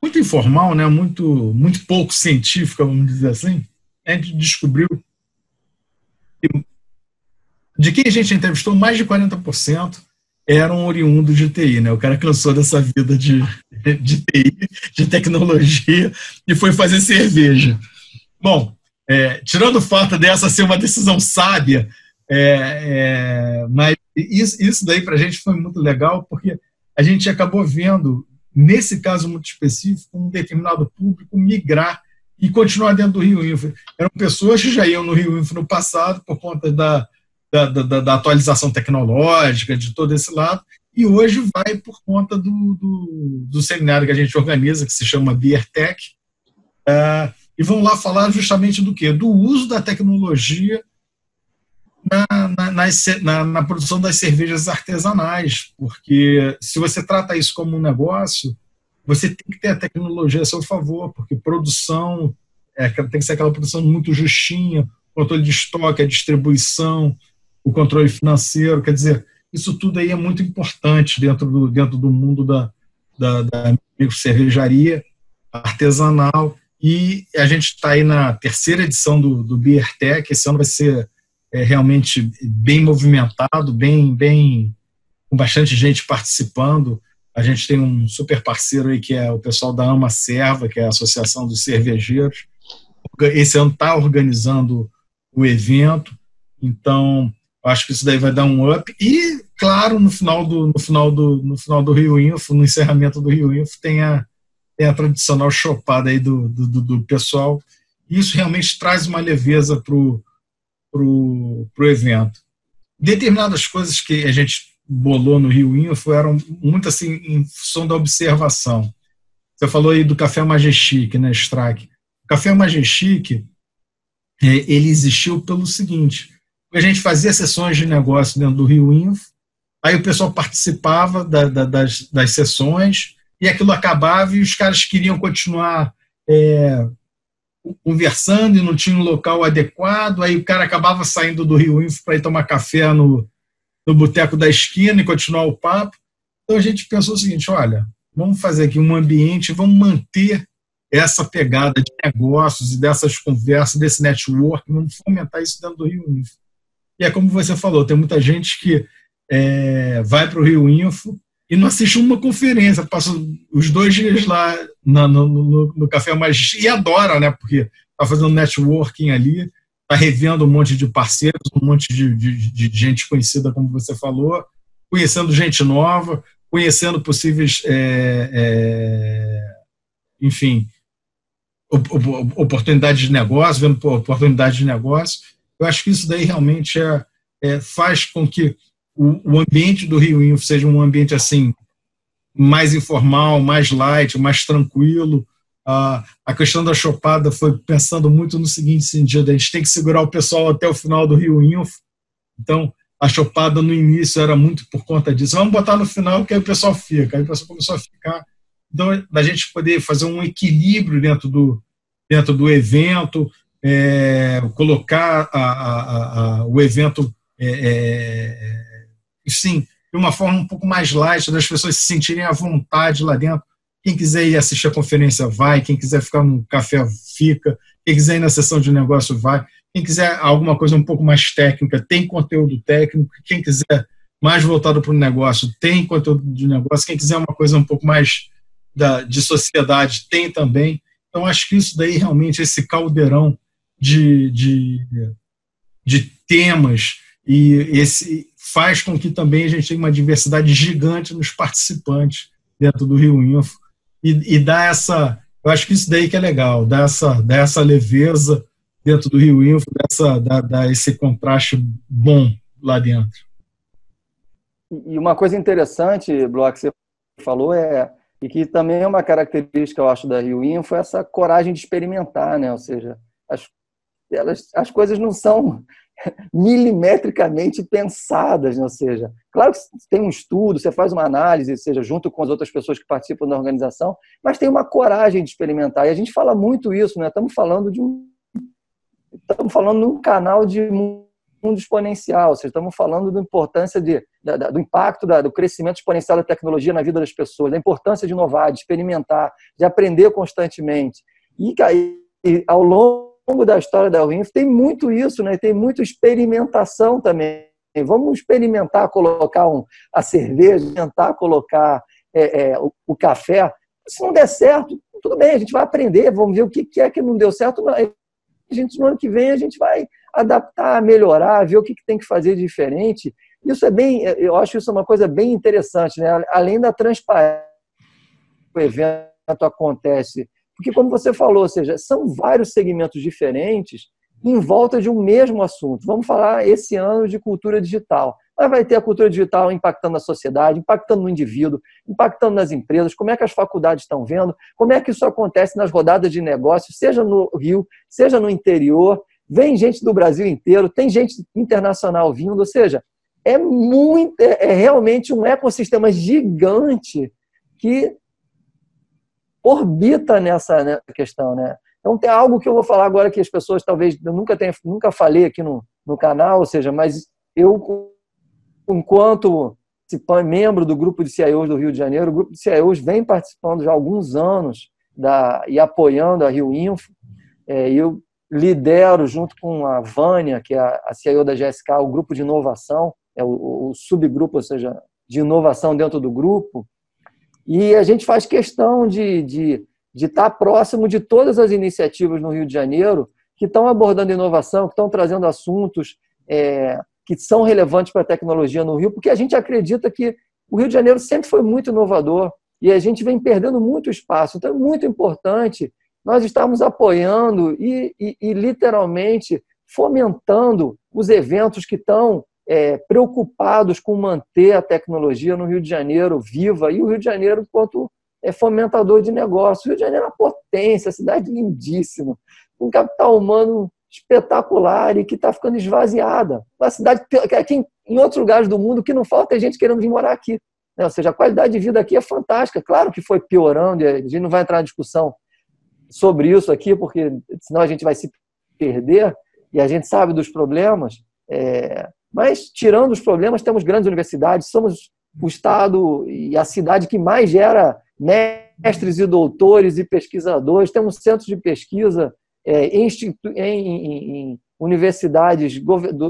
muito informal, né, muito, muito pouco científica, vamos dizer assim, a gente descobriu que de quem a gente entrevistou, mais de 40% eram oriundos de TI, né? O cara cansou dessa vida de, de TI, de tecnologia, e foi fazer cerveja. Bom, é, tirando o fato dessa ser uma decisão sábia, é, é, mas isso, isso daí para a gente foi muito legal, porque a gente acabou vendo, nesse caso muito específico, um determinado público migrar e continuar dentro do Rio Info. Eram pessoas que já iam no Rio Info no passado por conta da, da, da, da, atualização tecnológica, de todo esse lado, e hoje vai por conta do, do, do seminário que a gente organiza, que se chama Beertech, é, e vão lá falar justamente do quê? Do uso da tecnologia na, na, na, na, produção das cervejas artesanais, porque se você trata isso como um negócio, você tem que ter a tecnologia a seu favor, porque produção é, tem que ser aquela produção muito justinha, controle de estoque, a distribuição, o controle financeiro, quer dizer, isso tudo aí é muito importante dentro do, dentro do mundo da, da, da cervejaria artesanal e a gente está aí na terceira edição do, do Beertech, esse ano vai ser é, realmente bem movimentado, bem, bem com bastante gente participando. A gente tem um super parceiro aí que é o pessoal da Ama Serva, que é a Associação dos Cervejeiros. Esse ano está organizando o evento, então Acho que isso daí vai dar um up. E, claro, no final do, no final do, no final do Rio Info, no encerramento do Rio Info, tem a, tem a tradicional chopada aí do, do, do pessoal. Isso realmente traz uma leveza para o pro, pro evento. Determinadas coisas que a gente bolou no Rio Info eram muito assim em função da observação. Você falou aí do Café Majestic, né, Strack? O Café Majestic, é, ele existiu pelo seguinte, a gente fazia sessões de negócio dentro do Rio Info, aí o pessoal participava da, da, das, das sessões e aquilo acabava e os caras queriam continuar é, conversando e não tinha um local adequado, aí o cara acabava saindo do Rio Info para ir tomar café no, no boteco da esquina e continuar o papo. Então a gente pensou o seguinte, olha, vamos fazer aqui um ambiente, vamos manter essa pegada de negócios e dessas conversas, desse network, vamos fomentar isso dentro do Rio Info. E é como você falou, tem muita gente que é, vai para o Rio Info e não assiste uma conferência, passa os dois dias lá no, no, no Café Mas e adora, né? Porque está fazendo networking ali, está revendo um monte de parceiros, um monte de, de, de, gente conhecida, como você falou, conhecendo gente nova, conhecendo possíveis, é, é, enfim, oportunidades de negócio, vendo oportunidades de negócio. Eu acho que isso daí realmente é, é faz com que o, o, ambiente do Rio Info seja um ambiente assim mais informal, mais light, mais tranquilo. Ah, a questão da chopada foi pensando muito no seguinte sentido: a gente tem que segurar o pessoal até o final do Rio Info. Então, a chopada no início era muito por conta disso. Vamos botar no final que aí o pessoal fica. Aí o pessoal começou a ficar. Então, da gente poder fazer um equilíbrio dentro do, dentro do evento, é, colocar a, a, a, o evento, é, é, sim, de uma forma um pouco mais light, das pessoas se sentirem à vontade lá dentro. Quem quiser ir assistir a conferência, vai. Quem quiser ficar no café, fica. Quem quiser ir na sessão de negócio, vai. Quem quiser alguma coisa um pouco mais técnica, tem conteúdo técnico. Quem quiser mais voltado para o negócio, tem conteúdo de negócio. Quem quiser uma coisa um pouco mais da, de sociedade, tem também. Então, acho que isso daí, realmente, esse caldeirão de, de, de temas e esse faz com que também a gente tenha uma diversidade gigante nos participantes dentro do Rio Info e, e dá essa, eu acho que isso daí que é legal, dá essa, leveza dentro do Rio Info, dessa, dá, esse contraste bom lá dentro. E uma coisa interessante, Bloco, que você falou é e que também é uma característica, eu acho, da Rio Info, essa coragem de experimentar, né? Ou seja, as, elas, as coisas não são *laughs* milimetricamente pensadas, né? ou seja, claro que tem um estudo, você faz uma análise, seja junto com as outras pessoas que participam da organização, mas tem uma coragem de experimentar. E a gente fala muito isso, né? Estamos falando de um estamos falando de um canal de mundo exponencial, ou seja, estamos falando da importância de, da, do impacto da, do crescimento exponencial da tecnologia na vida das pessoas, da importância de inovar, de experimentar, de aprender constantemente. E, e ao longo longo da história da UINF tem muito isso, né? tem muita experimentação também. Vamos experimentar colocar um, a cerveja, tentar colocar é, é, o, o, café. Se não der certo, tudo bem, a gente vai aprender, vamos ver o que, que é que não deu certo. A gente, no ano que vem, a gente vai adaptar, melhorar, ver o que, que tem que fazer diferente. Isso é bem, eu acho isso uma coisa bem interessante, né? Além da transparência, o evento acontece porque, como você falou, ou seja, são vários segmentos diferentes em volta de um mesmo assunto. Vamos falar esse ano de cultura digital. Mas vai ter a cultura digital impactando a sociedade, impactando no indivíduo, impactando nas empresas, como é que as faculdades estão vendo, como é que isso acontece nas rodadas de negócios, seja no Rio, seja no interior. Vem gente do Brasil inteiro, tem gente internacional vindo, ou seja, é muito, é, é realmente um ecossistema gigante que orbita nessa, nessa questão, né? Então tem algo que eu vou falar agora que as pessoas talvez eu nunca tenha, nunca falei aqui no, no canal, ou seja, mas eu enquanto membro do grupo de CIOs do Rio de Janeiro, o grupo de CIOs vem participando já há alguns anos da, e apoiando a Rio Info. É, eu lidero junto com a Vânia, que é a, CIO da GSK, o grupo de inovação, é o, o subgrupo, ou seja, de inovação dentro do grupo. E a gente faz questão de, de, de estar próximo de todas as iniciativas no Rio de Janeiro que estão abordando inovação, que estão trazendo assuntos é, que são relevantes para a tecnologia no Rio, porque a gente acredita que o Rio de Janeiro sempre foi muito inovador e a gente vem perdendo muito espaço. Então é muito importante nós estarmos apoiando e, e, e literalmente fomentando os eventos que estão é, preocupados com manter a tecnologia no Rio de Janeiro viva e o Rio de Janeiro enquanto é fomentador de negócios. O Rio de Janeiro é uma potência, cidade lindíssima, um capital humano espetacular e que está ficando esvaziada. Uma cidade que aqui em outros lugares do mundo que não falta é gente querendo vir morar aqui. Né? Ou seja, a qualidade de vida aqui é fantástica. Claro que foi piorando, a gente não vai entrar na discussão sobre isso aqui, porque senão a gente vai se perder, e a gente sabe dos problemas. É, mas, tirando os problemas, temos grandes universidades, somos o estado e a cidade que mais gera mestres e doutores e pesquisadores, temos centros de pesquisa é, em, em, em, universidades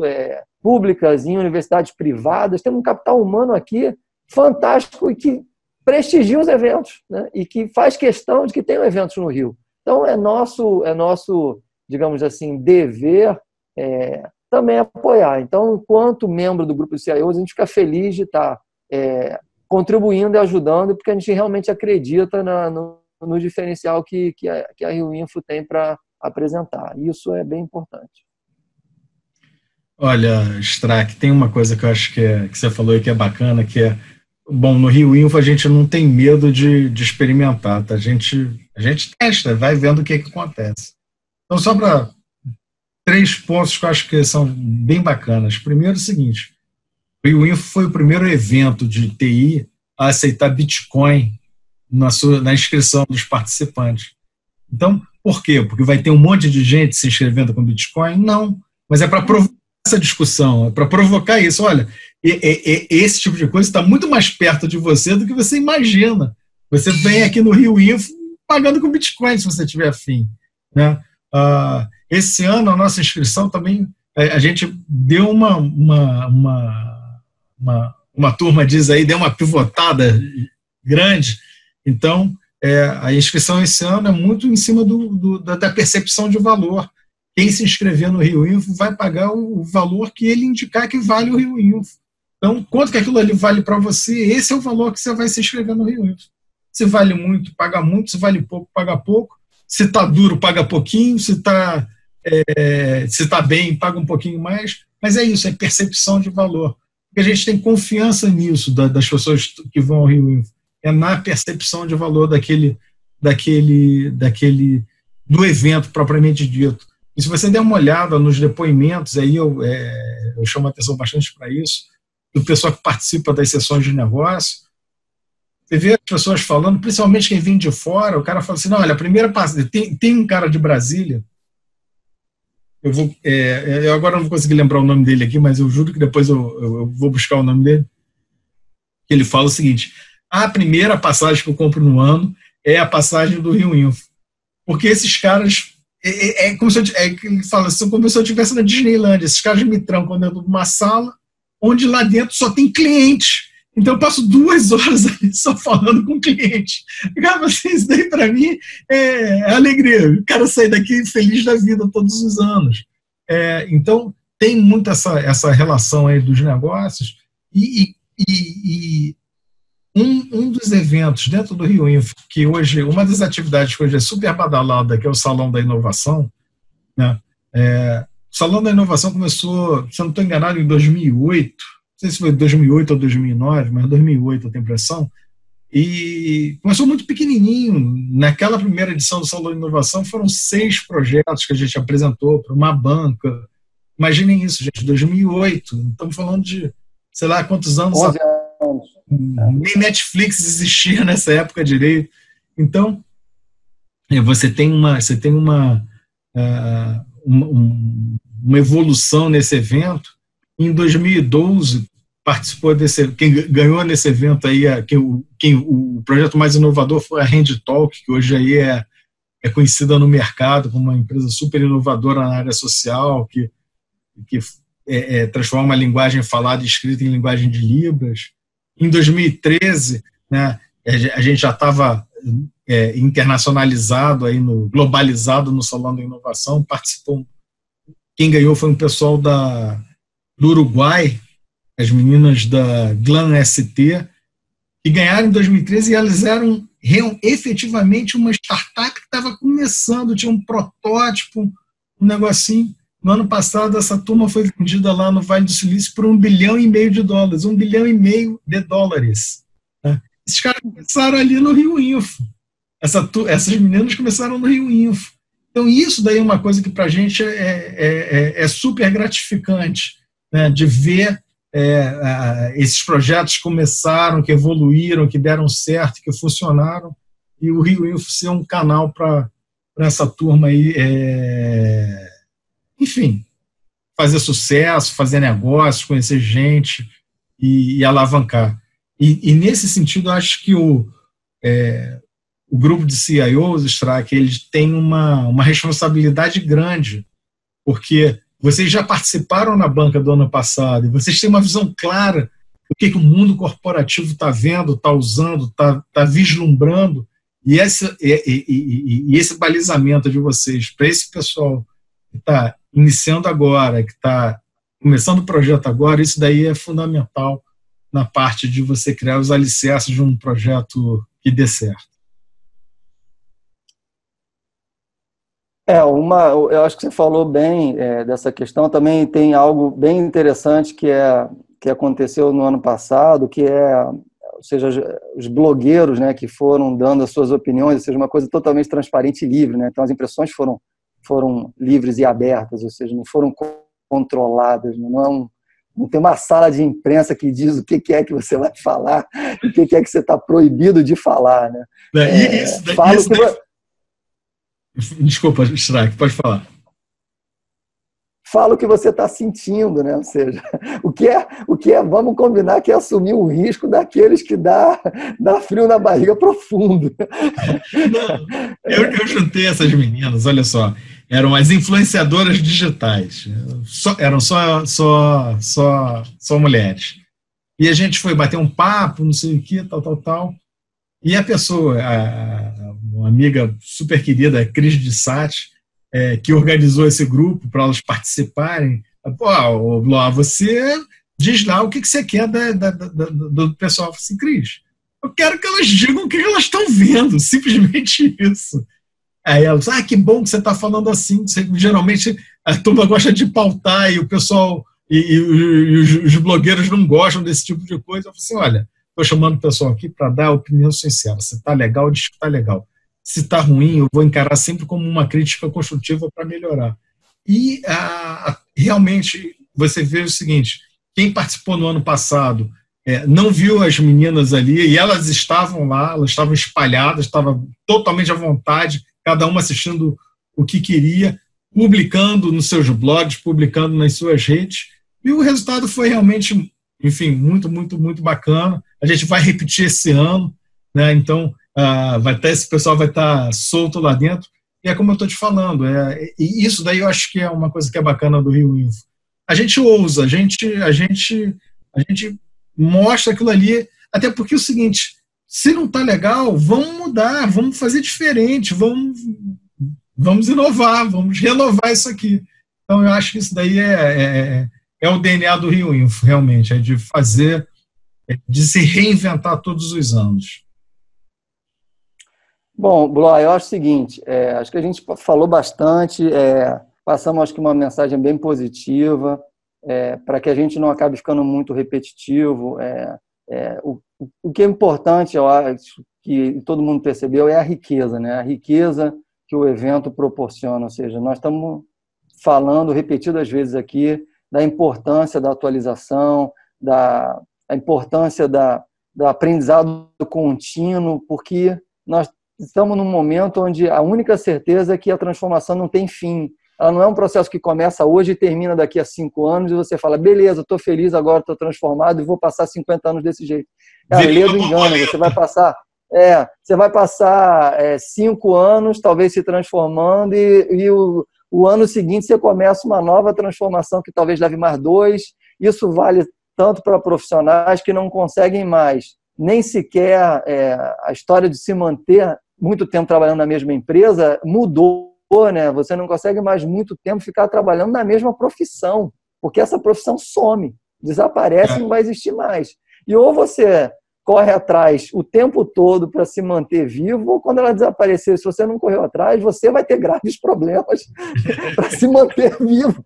é, públicas, em universidades privadas, temos um capital humano aqui fantástico e que prestigia os eventos, né? E que faz questão de que tenham eventos no Rio. Então é nosso, é nosso, digamos assim, dever é, também apoiar. Então, enquanto membro do grupo de CIOs, a gente fica feliz de estar é, contribuindo e ajudando, porque a gente realmente acredita na, no, no, diferencial que, que, a, que a Rio Info tem para apresentar. Isso é bem importante. Olha, Strack, tem uma coisa que eu acho que, é, que você falou aí que é bacana, que é Bom, no Rio Info a gente não tem medo de, de experimentar, tá? A gente, a gente testa, vai vendo o que, que acontece. Então, só para três pontos que eu acho que são bem bacanas. Primeiro, é o seguinte: o Info foi o primeiro evento de TI a aceitar Bitcoin na, sua, na inscrição dos participantes. Então, por quê? Porque vai ter um monte de gente se inscrevendo com Bitcoin? Não, mas é para provocar essa discussão, é para provocar isso. Olha, esse tipo de coisa está muito mais perto de você do que você imagina. Você vem aqui no Rio Info pagando com Bitcoin, se você tiver afim. Né? Uh, esse ano, a nossa inscrição também, a, gente deu uma, uma, uma, uma, uma turma, diz aí, deu uma pivotada grande. Então, é, a inscrição esse ano é muito em cima do, do, da percepção de valor. Quem se inscrever no Rio Info vai pagar o valor que ele indicar que vale o Rio Info. Então, quanto que aquilo ali vale para você, esse é o valor que você vai se inscrever no Rio Info. Se vale muito, paga muito, se vale pouco, paga pouco. Se está duro, paga pouquinho, se está é, se está bem, paga um pouquinho mais, mas é isso, é percepção de valor. Porque a gente tem confiança nisso, da, das pessoas que vão ao Rio Info. É na percepção de valor daquele, daquele, daquele, do evento propriamente dito. E se você der uma olhada nos depoimentos, aí eu, é, eu chamo a atenção bastante para isso, do pessoal que participa das sessões de negócio, você vê as pessoas falando, principalmente quem vem de fora, o cara fala assim, não, olha, a primeira tem, tem um cara de Brasília eu vou, é, eu agora não vou conseguir lembrar o nome dele aqui, mas eu juro que depois eu, eu, vou buscar o nome dele. Ele fala o seguinte: a primeira passagem que eu compro no ano é a passagem do Rio Info, porque esses caras é, é, é como se eu, é, ele fala, são como se eu estivesse na Disneyland. Esses caras me trancam dentro de uma sala onde lá dentro só tem clientes. Então eu passo duas *laughs* horas só falando com o cliente. Cara, isso daí para mim é, é, alegria. O cara sai daqui feliz da vida todos os anos. É, então tem muito essa, essa relação aí dos negócios e, e, e um, um, dos eventos dentro do Rio Info, que hoje, uma das atividades que hoje é super badalada, que é o Salão da Inovação, né? É, o Salão da Inovação começou, se eu não estou enganado, em 2008, sei se foi 2008 ou 2009, mas 2008 eu tenho impressão, e começou muito pequenininho. Naquela primeira edição do Salão de Inovação foram seis projetos que a gente apresentou para uma banca. Imaginem isso, gente, 2008. Estamos falando de, sei lá, quantos anos. 11 anos. Nem Netflix existia *laughs* nessa época direito. Então, é, você tem uma, você tem uma, uh, uma, uma evolução nesse evento. Em 2012, participou desse, quem ganhou nesse evento aí, quem, quem, o projeto mais inovador foi a Hand Talk, que hoje aí é, é conhecida no mercado como uma empresa super inovadora na área social, que, que é, é, transforma a linguagem falada e escrita em linguagem de Libras. Em 2013, né, a gente já estava é, internacionalizado, aí no, globalizado no Salão da Inovação, participou, quem ganhou foi um pessoal da, do Uruguai, as meninas da Glam ST, que ganharam em 2013 e elas eram efetivamente uma startup que estava começando, tinha um protótipo, um negocinho. No ano passado, essa turma foi vendida lá no Vale do Silício por um bilhão e meio de dólares, um bilhão e meio de dólares. Né? Esses caras começaram ali no Rio Info. Essa, essas meninas começaram no Rio Info. Então, isso daí é uma coisa que para a gente é, é, é, é, super gratificante, né? de ver é, esses projetos começaram, que evoluíram, que deram certo, que funcionaram, e o Rio Info ser um canal para essa turma aí, é, enfim, fazer sucesso, fazer negócios, conhecer gente e, e alavancar. E, e, nesse sentido, acho que o, é, o grupo de CIOs, Strack, eles têm uma, uma responsabilidade grande, porque vocês já participaram na banca do ano passado vocês têm uma visão clara o que, que o mundo corporativo está vendo, está usando, está tá vislumbrando, e e, e, e esse balizamento de vocês para esse pessoal que está iniciando agora, que está começando o projeto agora, isso daí é fundamental na parte de você criar os alicerces de um projeto que dê certo. É, uma, eu acho que você falou bem é, dessa questão. Também tem algo bem interessante que é que aconteceu no ano passado, que é, ou seja, os blogueiros, né, que foram dando as suas opiniões, ou seja, uma coisa totalmente transparente e livre, né? Então as impressões foram foram livres e abertas, ou seja, não foram controladas, não é um, não tem uma sala de imprensa que diz o que é que você vai falar, *laughs* o que é que você está proibido de falar, né? É, isso, falo isso, que... *laughs* Desculpa, Strike, pode falar. Fala o que você está sentindo, né? Ou seja, *laughs* o que é, o que é, vamos combinar que é assumir o risco daqueles que dá, *laughs* dá frio na barriga profundo. Não, eu, eu juntei essas meninas, olha só, eram as influenciadoras digitais, só, eram só, só, só, só mulheres. E a gente foi bater um papo, não sei o que, tal, tal, tal. E a pessoa, a, uma amiga super querida, Cris de Sati, é, que organizou esse grupo para elas participarem. Pô, Blá, você diz lá o que, que você quer da, da, da, do pessoal. assim, Cris, eu quero que elas digam o que elas estão vendo, *laughs* simplesmente isso. Aí elas, ah, que bom que você está falando assim. Você, geralmente a turma gosta de pautar e o pessoal e, e, e os, os, blogueiros não gostam desse tipo de coisa. Eu falei assim, olha, estou chamando o pessoal aqui para dar opinião sincera. Se está legal, diz que está legal se está ruim, eu vou encarar sempre como uma crítica construtiva para melhorar. E ah, realmente você vê o seguinte: quem participou no ano passado é, não viu as meninas ali e elas estavam lá, elas estavam espalhadas, estavam totalmente à vontade, cada uma assistindo o que queria, publicando nos seus blogs, publicando nas suas redes, e o resultado foi realmente, enfim, muito, muito, muito bacana. A gente vai repetir esse ano, né? Então, ah, vai ter, esse pessoal vai estar tá solto lá dentro. E é como eu estou te falando, é, e isso daí eu acho que é uma coisa que é bacana do Rio Info. A gente ousa, a gente, a gente, a gente mostra aquilo ali, até porque é o seguinte, se não está legal, vamos mudar, vamos fazer diferente, vamos, vamos inovar, vamos renovar isso aqui. Então eu acho que isso daí é, é, é o DNA do Rio Info, realmente, é de fazer, é de se reinventar todos os anos. Bom, Bló, eu acho o seguinte, é, acho que a gente falou bastante, é, passamos acho que uma mensagem bem positiva, é, para que a gente não acabe ficando muito repetitivo. É, é, o, o que é importante, eu acho que todo mundo percebeu, é a riqueza, né? A riqueza que o evento proporciona, ou seja, nós estamos falando repetidas vezes aqui da importância da atualização, da a importância da, do aprendizado contínuo, porque nós estamos num momento onde a única certeza é que a transformação não tem fim. Ela não é um processo que começa hoje e termina daqui a cinco anos e você fala, beleza, estou feliz agora, estou transformado e vou passar 50 anos desse jeito. Cara, lê do engano, você vai passar, é, você vai passar é, cinco anos, talvez se transformando e, e o, o ano seguinte você começa uma nova transformação que talvez leve mais dois. Isso vale tanto para profissionais que não conseguem mais nem sequer é, a história de se manter muito tempo trabalhando na mesma empresa mudou, né? Você não consegue mais muito tempo ficar trabalhando na mesma profissão, porque essa profissão some, desaparece e não vai existir mais. E ou você corre atrás o tempo todo para se manter vivo, ou quando ela desaparecer, se você não correu atrás, você vai ter graves problemas *laughs* para se manter vivo.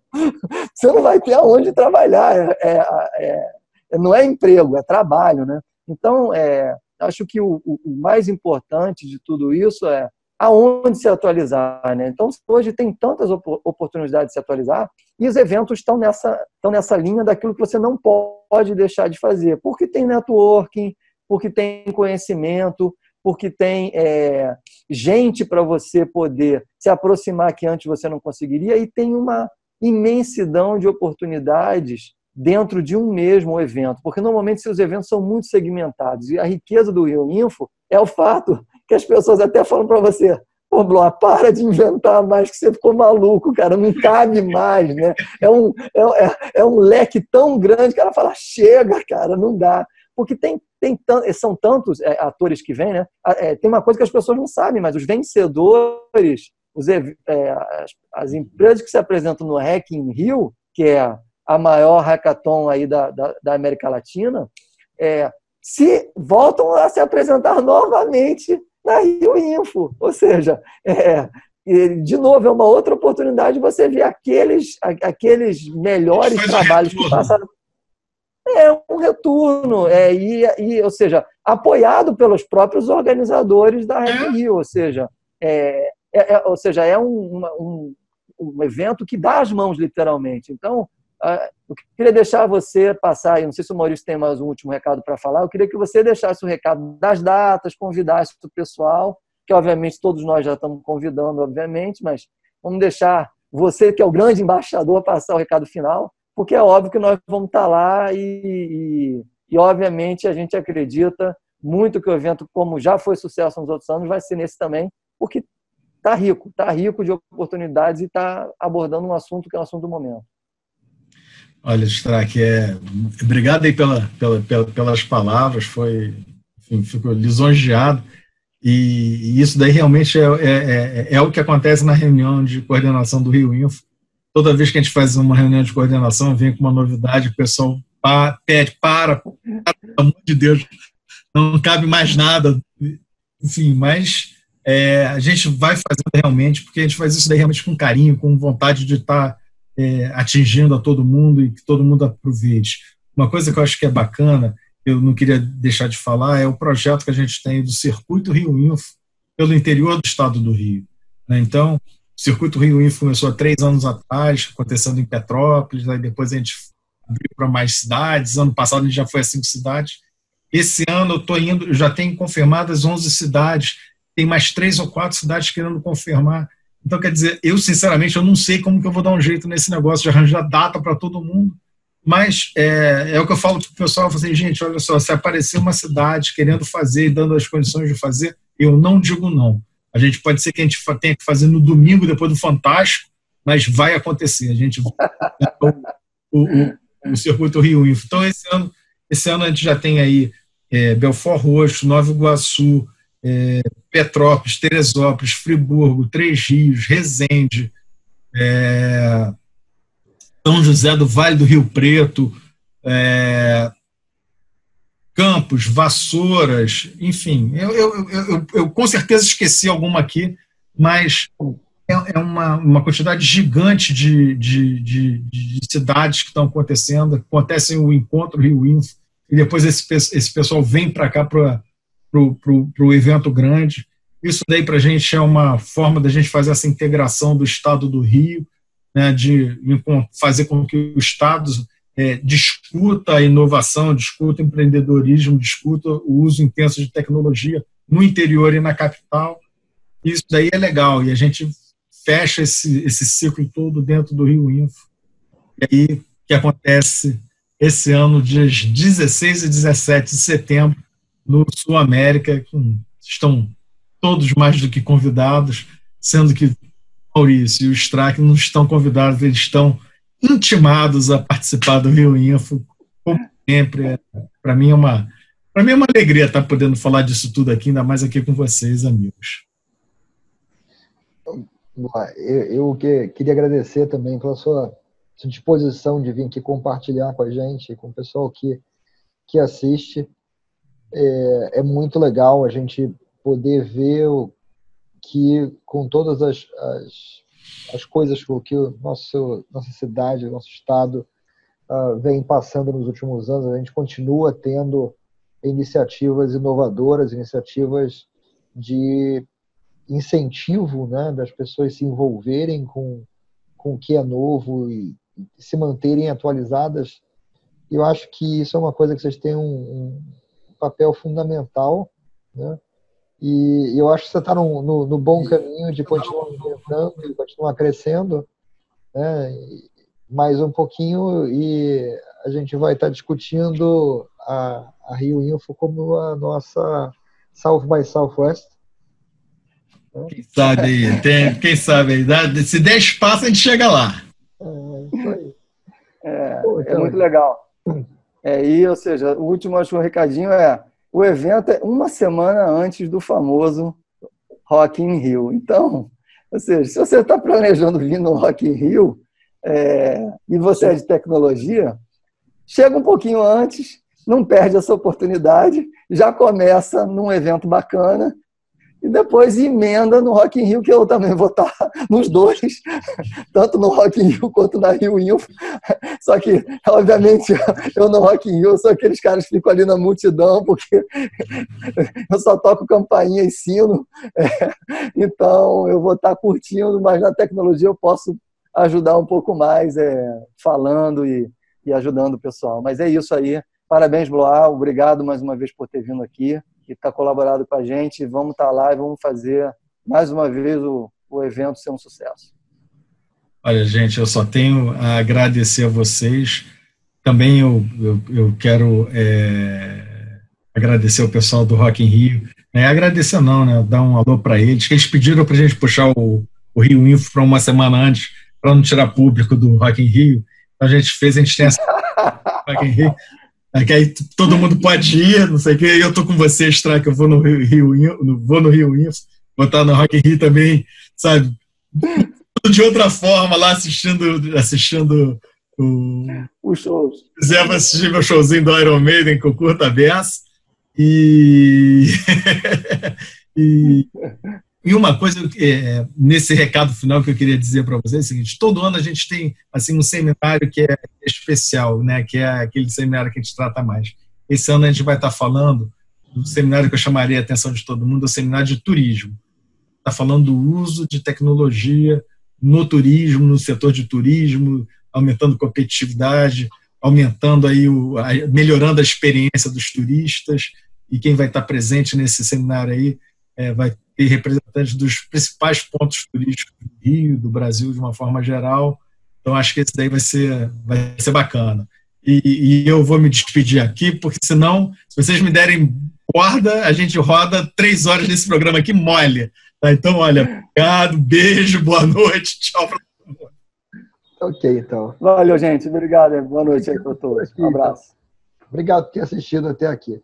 Você não vai ter aonde trabalhar. É, é, é, não é emprego, é trabalho, né? Então, é, acho que o, o, mais importante de tudo isso é aonde se atualizar. Né? Então, hoje tem tantas oportunidades de se atualizar e os eventos estão nessa, estão nessa linha daquilo que você não pode deixar de fazer, porque tem networking, porque tem conhecimento, porque tem é, gente para você poder se aproximar que antes você não conseguiria e tem uma imensidão de oportunidades dentro de um mesmo evento, porque normalmente seus eventos são muito segmentados e a riqueza do Rio Info é o fato que as pessoas até falam para você, Pô, Bloa, para de inventar mais que você ficou maluco, cara, não cabe mais, né? É um, é, é, é um leque tão grande que ela fala, chega, cara, não dá. Porque tem, tem são tantos é, atores que vêm, né? É, tem uma coisa que as pessoas não sabem, mas os vencedores, os, é, as, as, empresas que se apresentam no Hack in Rio, que é a maior hackathon aí da, da, da América Latina, se voltam a se apresentar novamente na Rio Info. Ou seja, *laughs* de novo, é uma outra oportunidade de você ver aqueles, aqueles melhores trabalhos que passaram. É um retorno, é, e, e, ou seja, apoiado pelos próprios organizadores da Red é. Ou seja, é, é, é, ou seja, é um, um, um evento que dá as mãos, literalmente. Então, ah, eu queria deixar você passar, eu não sei se o Maurício tem mais um último recado para falar, eu queria que você deixasse o recado das datas, convidasse o pessoal, que obviamente todos nós já estamos convidando, obviamente, mas vamos deixar você, que é o grande embaixador, passar o recado final, porque é óbvio que nós vamos estar lá e, e, e obviamente a gente acredita muito que o evento, como já foi sucesso nos outros anos, vai ser nesse também, porque está rico, está rico de oportunidades e está abordando um assunto que é o um assunto do momento. Olha, Strack, é, obrigado aí pela, pela, pela, pelas palavras, foi, enfim, fico lisonjeado, e, e isso daí realmente é, é, é, é, o que acontece na reunião de coordenação do Rio Info. Toda vez que a gente faz uma reunião de coordenação, vem com uma novidade, o pessoal pa, pede, para, pelo amor de Deus, não cabe mais nada, enfim, mas é, a gente vai fazendo realmente, porque a gente faz isso daí realmente com carinho, com vontade de estar tá é, atingindo a todo mundo e que todo mundo aproveite. Uma coisa que eu acho que é bacana, eu não queria deixar de falar, é o projeto que a gente tem do Circuito Rio Info pelo interior do estado do Rio. Né? Então, Circuito Rio há três anos atrás, acontecendo em Petrópolis, aí depois a gente abriu para mais cidades, ano passado a gente já foi a cinco cidades. Esse ano eu estou indo, já tenho confirmadas 11 cidades, tem mais três ou quatro cidades querendo confirmar. Então, quer dizer, eu sinceramente eu não sei como que eu vou dar um jeito nesse negócio de arranjar data para todo mundo, mas é, é, o que eu falo para o pessoal, assim, gente, olha só, se aparecer uma cidade querendo fazer e dando as condições de fazer, eu não digo não. A gente pode ser que a gente tenha que fazer no domingo, depois do Fantástico, mas vai acontecer. A gente *laughs* o, o, o circuito Rio Info. Então, esse ano, esse ano a gente já tem aí é, Belfort Roxo, Nova Iguaçu, é, Petrópolis, Teresópolis, Friburgo, Três Rios, Resende, é, São José do Vale do Rio Preto, é, Campos, Vassouras, enfim, eu, eu, eu, eu, com certeza esqueci alguma aqui, mas é, é uma, uma quantidade gigante de, de, de, de cidades que estão acontecendo, acontecem o encontro Rio Info, e depois esse, esse pessoal vem para cá para o evento grande. Isso daí para a gente é uma forma da gente fazer essa integração do Estado do Rio, né, de fazer com que o Estado é, discuta a inovação, discuta o empreendedorismo, discuta o uso intenso de tecnologia no interior e na capital. Isso daí é legal e a gente fecha esse, esse ciclo todo dentro do Rio Info. E aí que acontece esse ano, dias 16 e 17 de setembro, no Sul América, estão todos mais do que convidados, sendo que Maurício e o Strack não estão convidados, eles estão intimados a participar do Rio Info, como sempre. Para mim é uma para mim é uma alegria estar podendo falar disso tudo aqui, ainda mais aqui com vocês, amigos. Eu, eu que, queria agradecer também pela sua, sua disposição de vir aqui compartilhar com a gente, com o pessoal que, que assiste é, é muito legal a gente poder ver que com todas as, as, as coisas que o nosso, nossa cidade, nosso estado uh, vem passando nos últimos anos, a gente continua tendo iniciativas inovadoras, iniciativas de incentivo né, das pessoas se envolverem com, com o que é novo e se manterem atualizadas. Eu acho que isso é uma coisa que vocês têm um, um papel fundamental, né? E eu acho que você está no, no, no, bom caminho de continuar inventando e continuar crescendo, né? Mais um pouquinho e a gente vai estar discutindo a, a Rio Info como a nossa South by Southwest. Quem sabe aí, tem, quem sabe aí, se der espaço a gente chega lá. É. É, Pô, então... é muito legal. É, e, ou seja, o último acho, recadinho é o evento é uma semana antes do famoso Rock in Rio. Então, ou seja, se você está planejando vir no Rock in Rio é, e você é de tecnologia, chega um pouquinho antes, não perde essa oportunidade, já começa num evento bacana e depois emenda no Rock in Rio, que eu também vou estar *laughs* nos dois, *laughs* tanto no Rock in Rio quanto na Rio Info. *laughs* Só que, obviamente, eu no Rock in Rio sou aqueles caras que ficam ali na multidão, porque eu só toco campainha e sino. Então, eu vou estar curtindo, mas na tecnologia eu posso ajudar um pouco mais, é, falando e, e ajudando o pessoal. Mas é isso aí. Parabéns, Bloar. Obrigado mais uma vez por ter vindo aqui que está colaborado com a gente. Vamos estar tá lá e vamos fazer mais uma vez o, o evento ser um sucesso. Olha, gente, eu só tenho a agradecer a vocês. Também eu, eu, eu quero é, agradecer o pessoal do Rock in Rio. É, agradecer não, né? Dar um alô para eles, que eles pediram para a gente puxar o, o Rio Info para uma semana antes, para não tirar público do Rock in Rio. Então a gente fez, a gente tem essa *laughs* Rock in Rio. É que aí todo mundo pode ir, não sei o quê. Eu tô com você, Stra, que eu vou no Rio, Rio vou no Rio Info, vou estar no Rock in Rio também, sabe? De outra forma, lá assistindo, assistindo o... os shows. Fizemos assistir meu showzinho do Iron Maiden com curta beça. E... *laughs* e e uma coisa é, nesse recado final que eu queria dizer para vocês é o seguinte: todo ano a gente tem assim um seminário que é especial, né? Que é aquele seminário que a gente trata mais. Esse ano a gente vai estar falando do seminário que eu chamaria a atenção de todo mundo, o seminário de turismo. Está falando do uso de tecnologia no turismo, no setor de turismo, aumentando competitividade, aumentando aí o, melhorando a experiência dos turistas. E quem vai estar presente nesse seminário aí é, vai ter representantes dos principais pontos turísticos do Rio, do Brasil de uma forma geral. Então acho que esse daí vai ser, vai ser bacana. E, e eu vou me despedir aqui, porque senão, se vocês me derem corda, a gente roda três horas nesse programa aqui mole. Tá? Então, olha, obrigado, beijo, boa noite, *laughs* tchau para todo mundo. Ok, então. Valeu, gente. Obrigado. Boa noite aí para todos. Um abraço. Obrigado por ter assistido até aqui.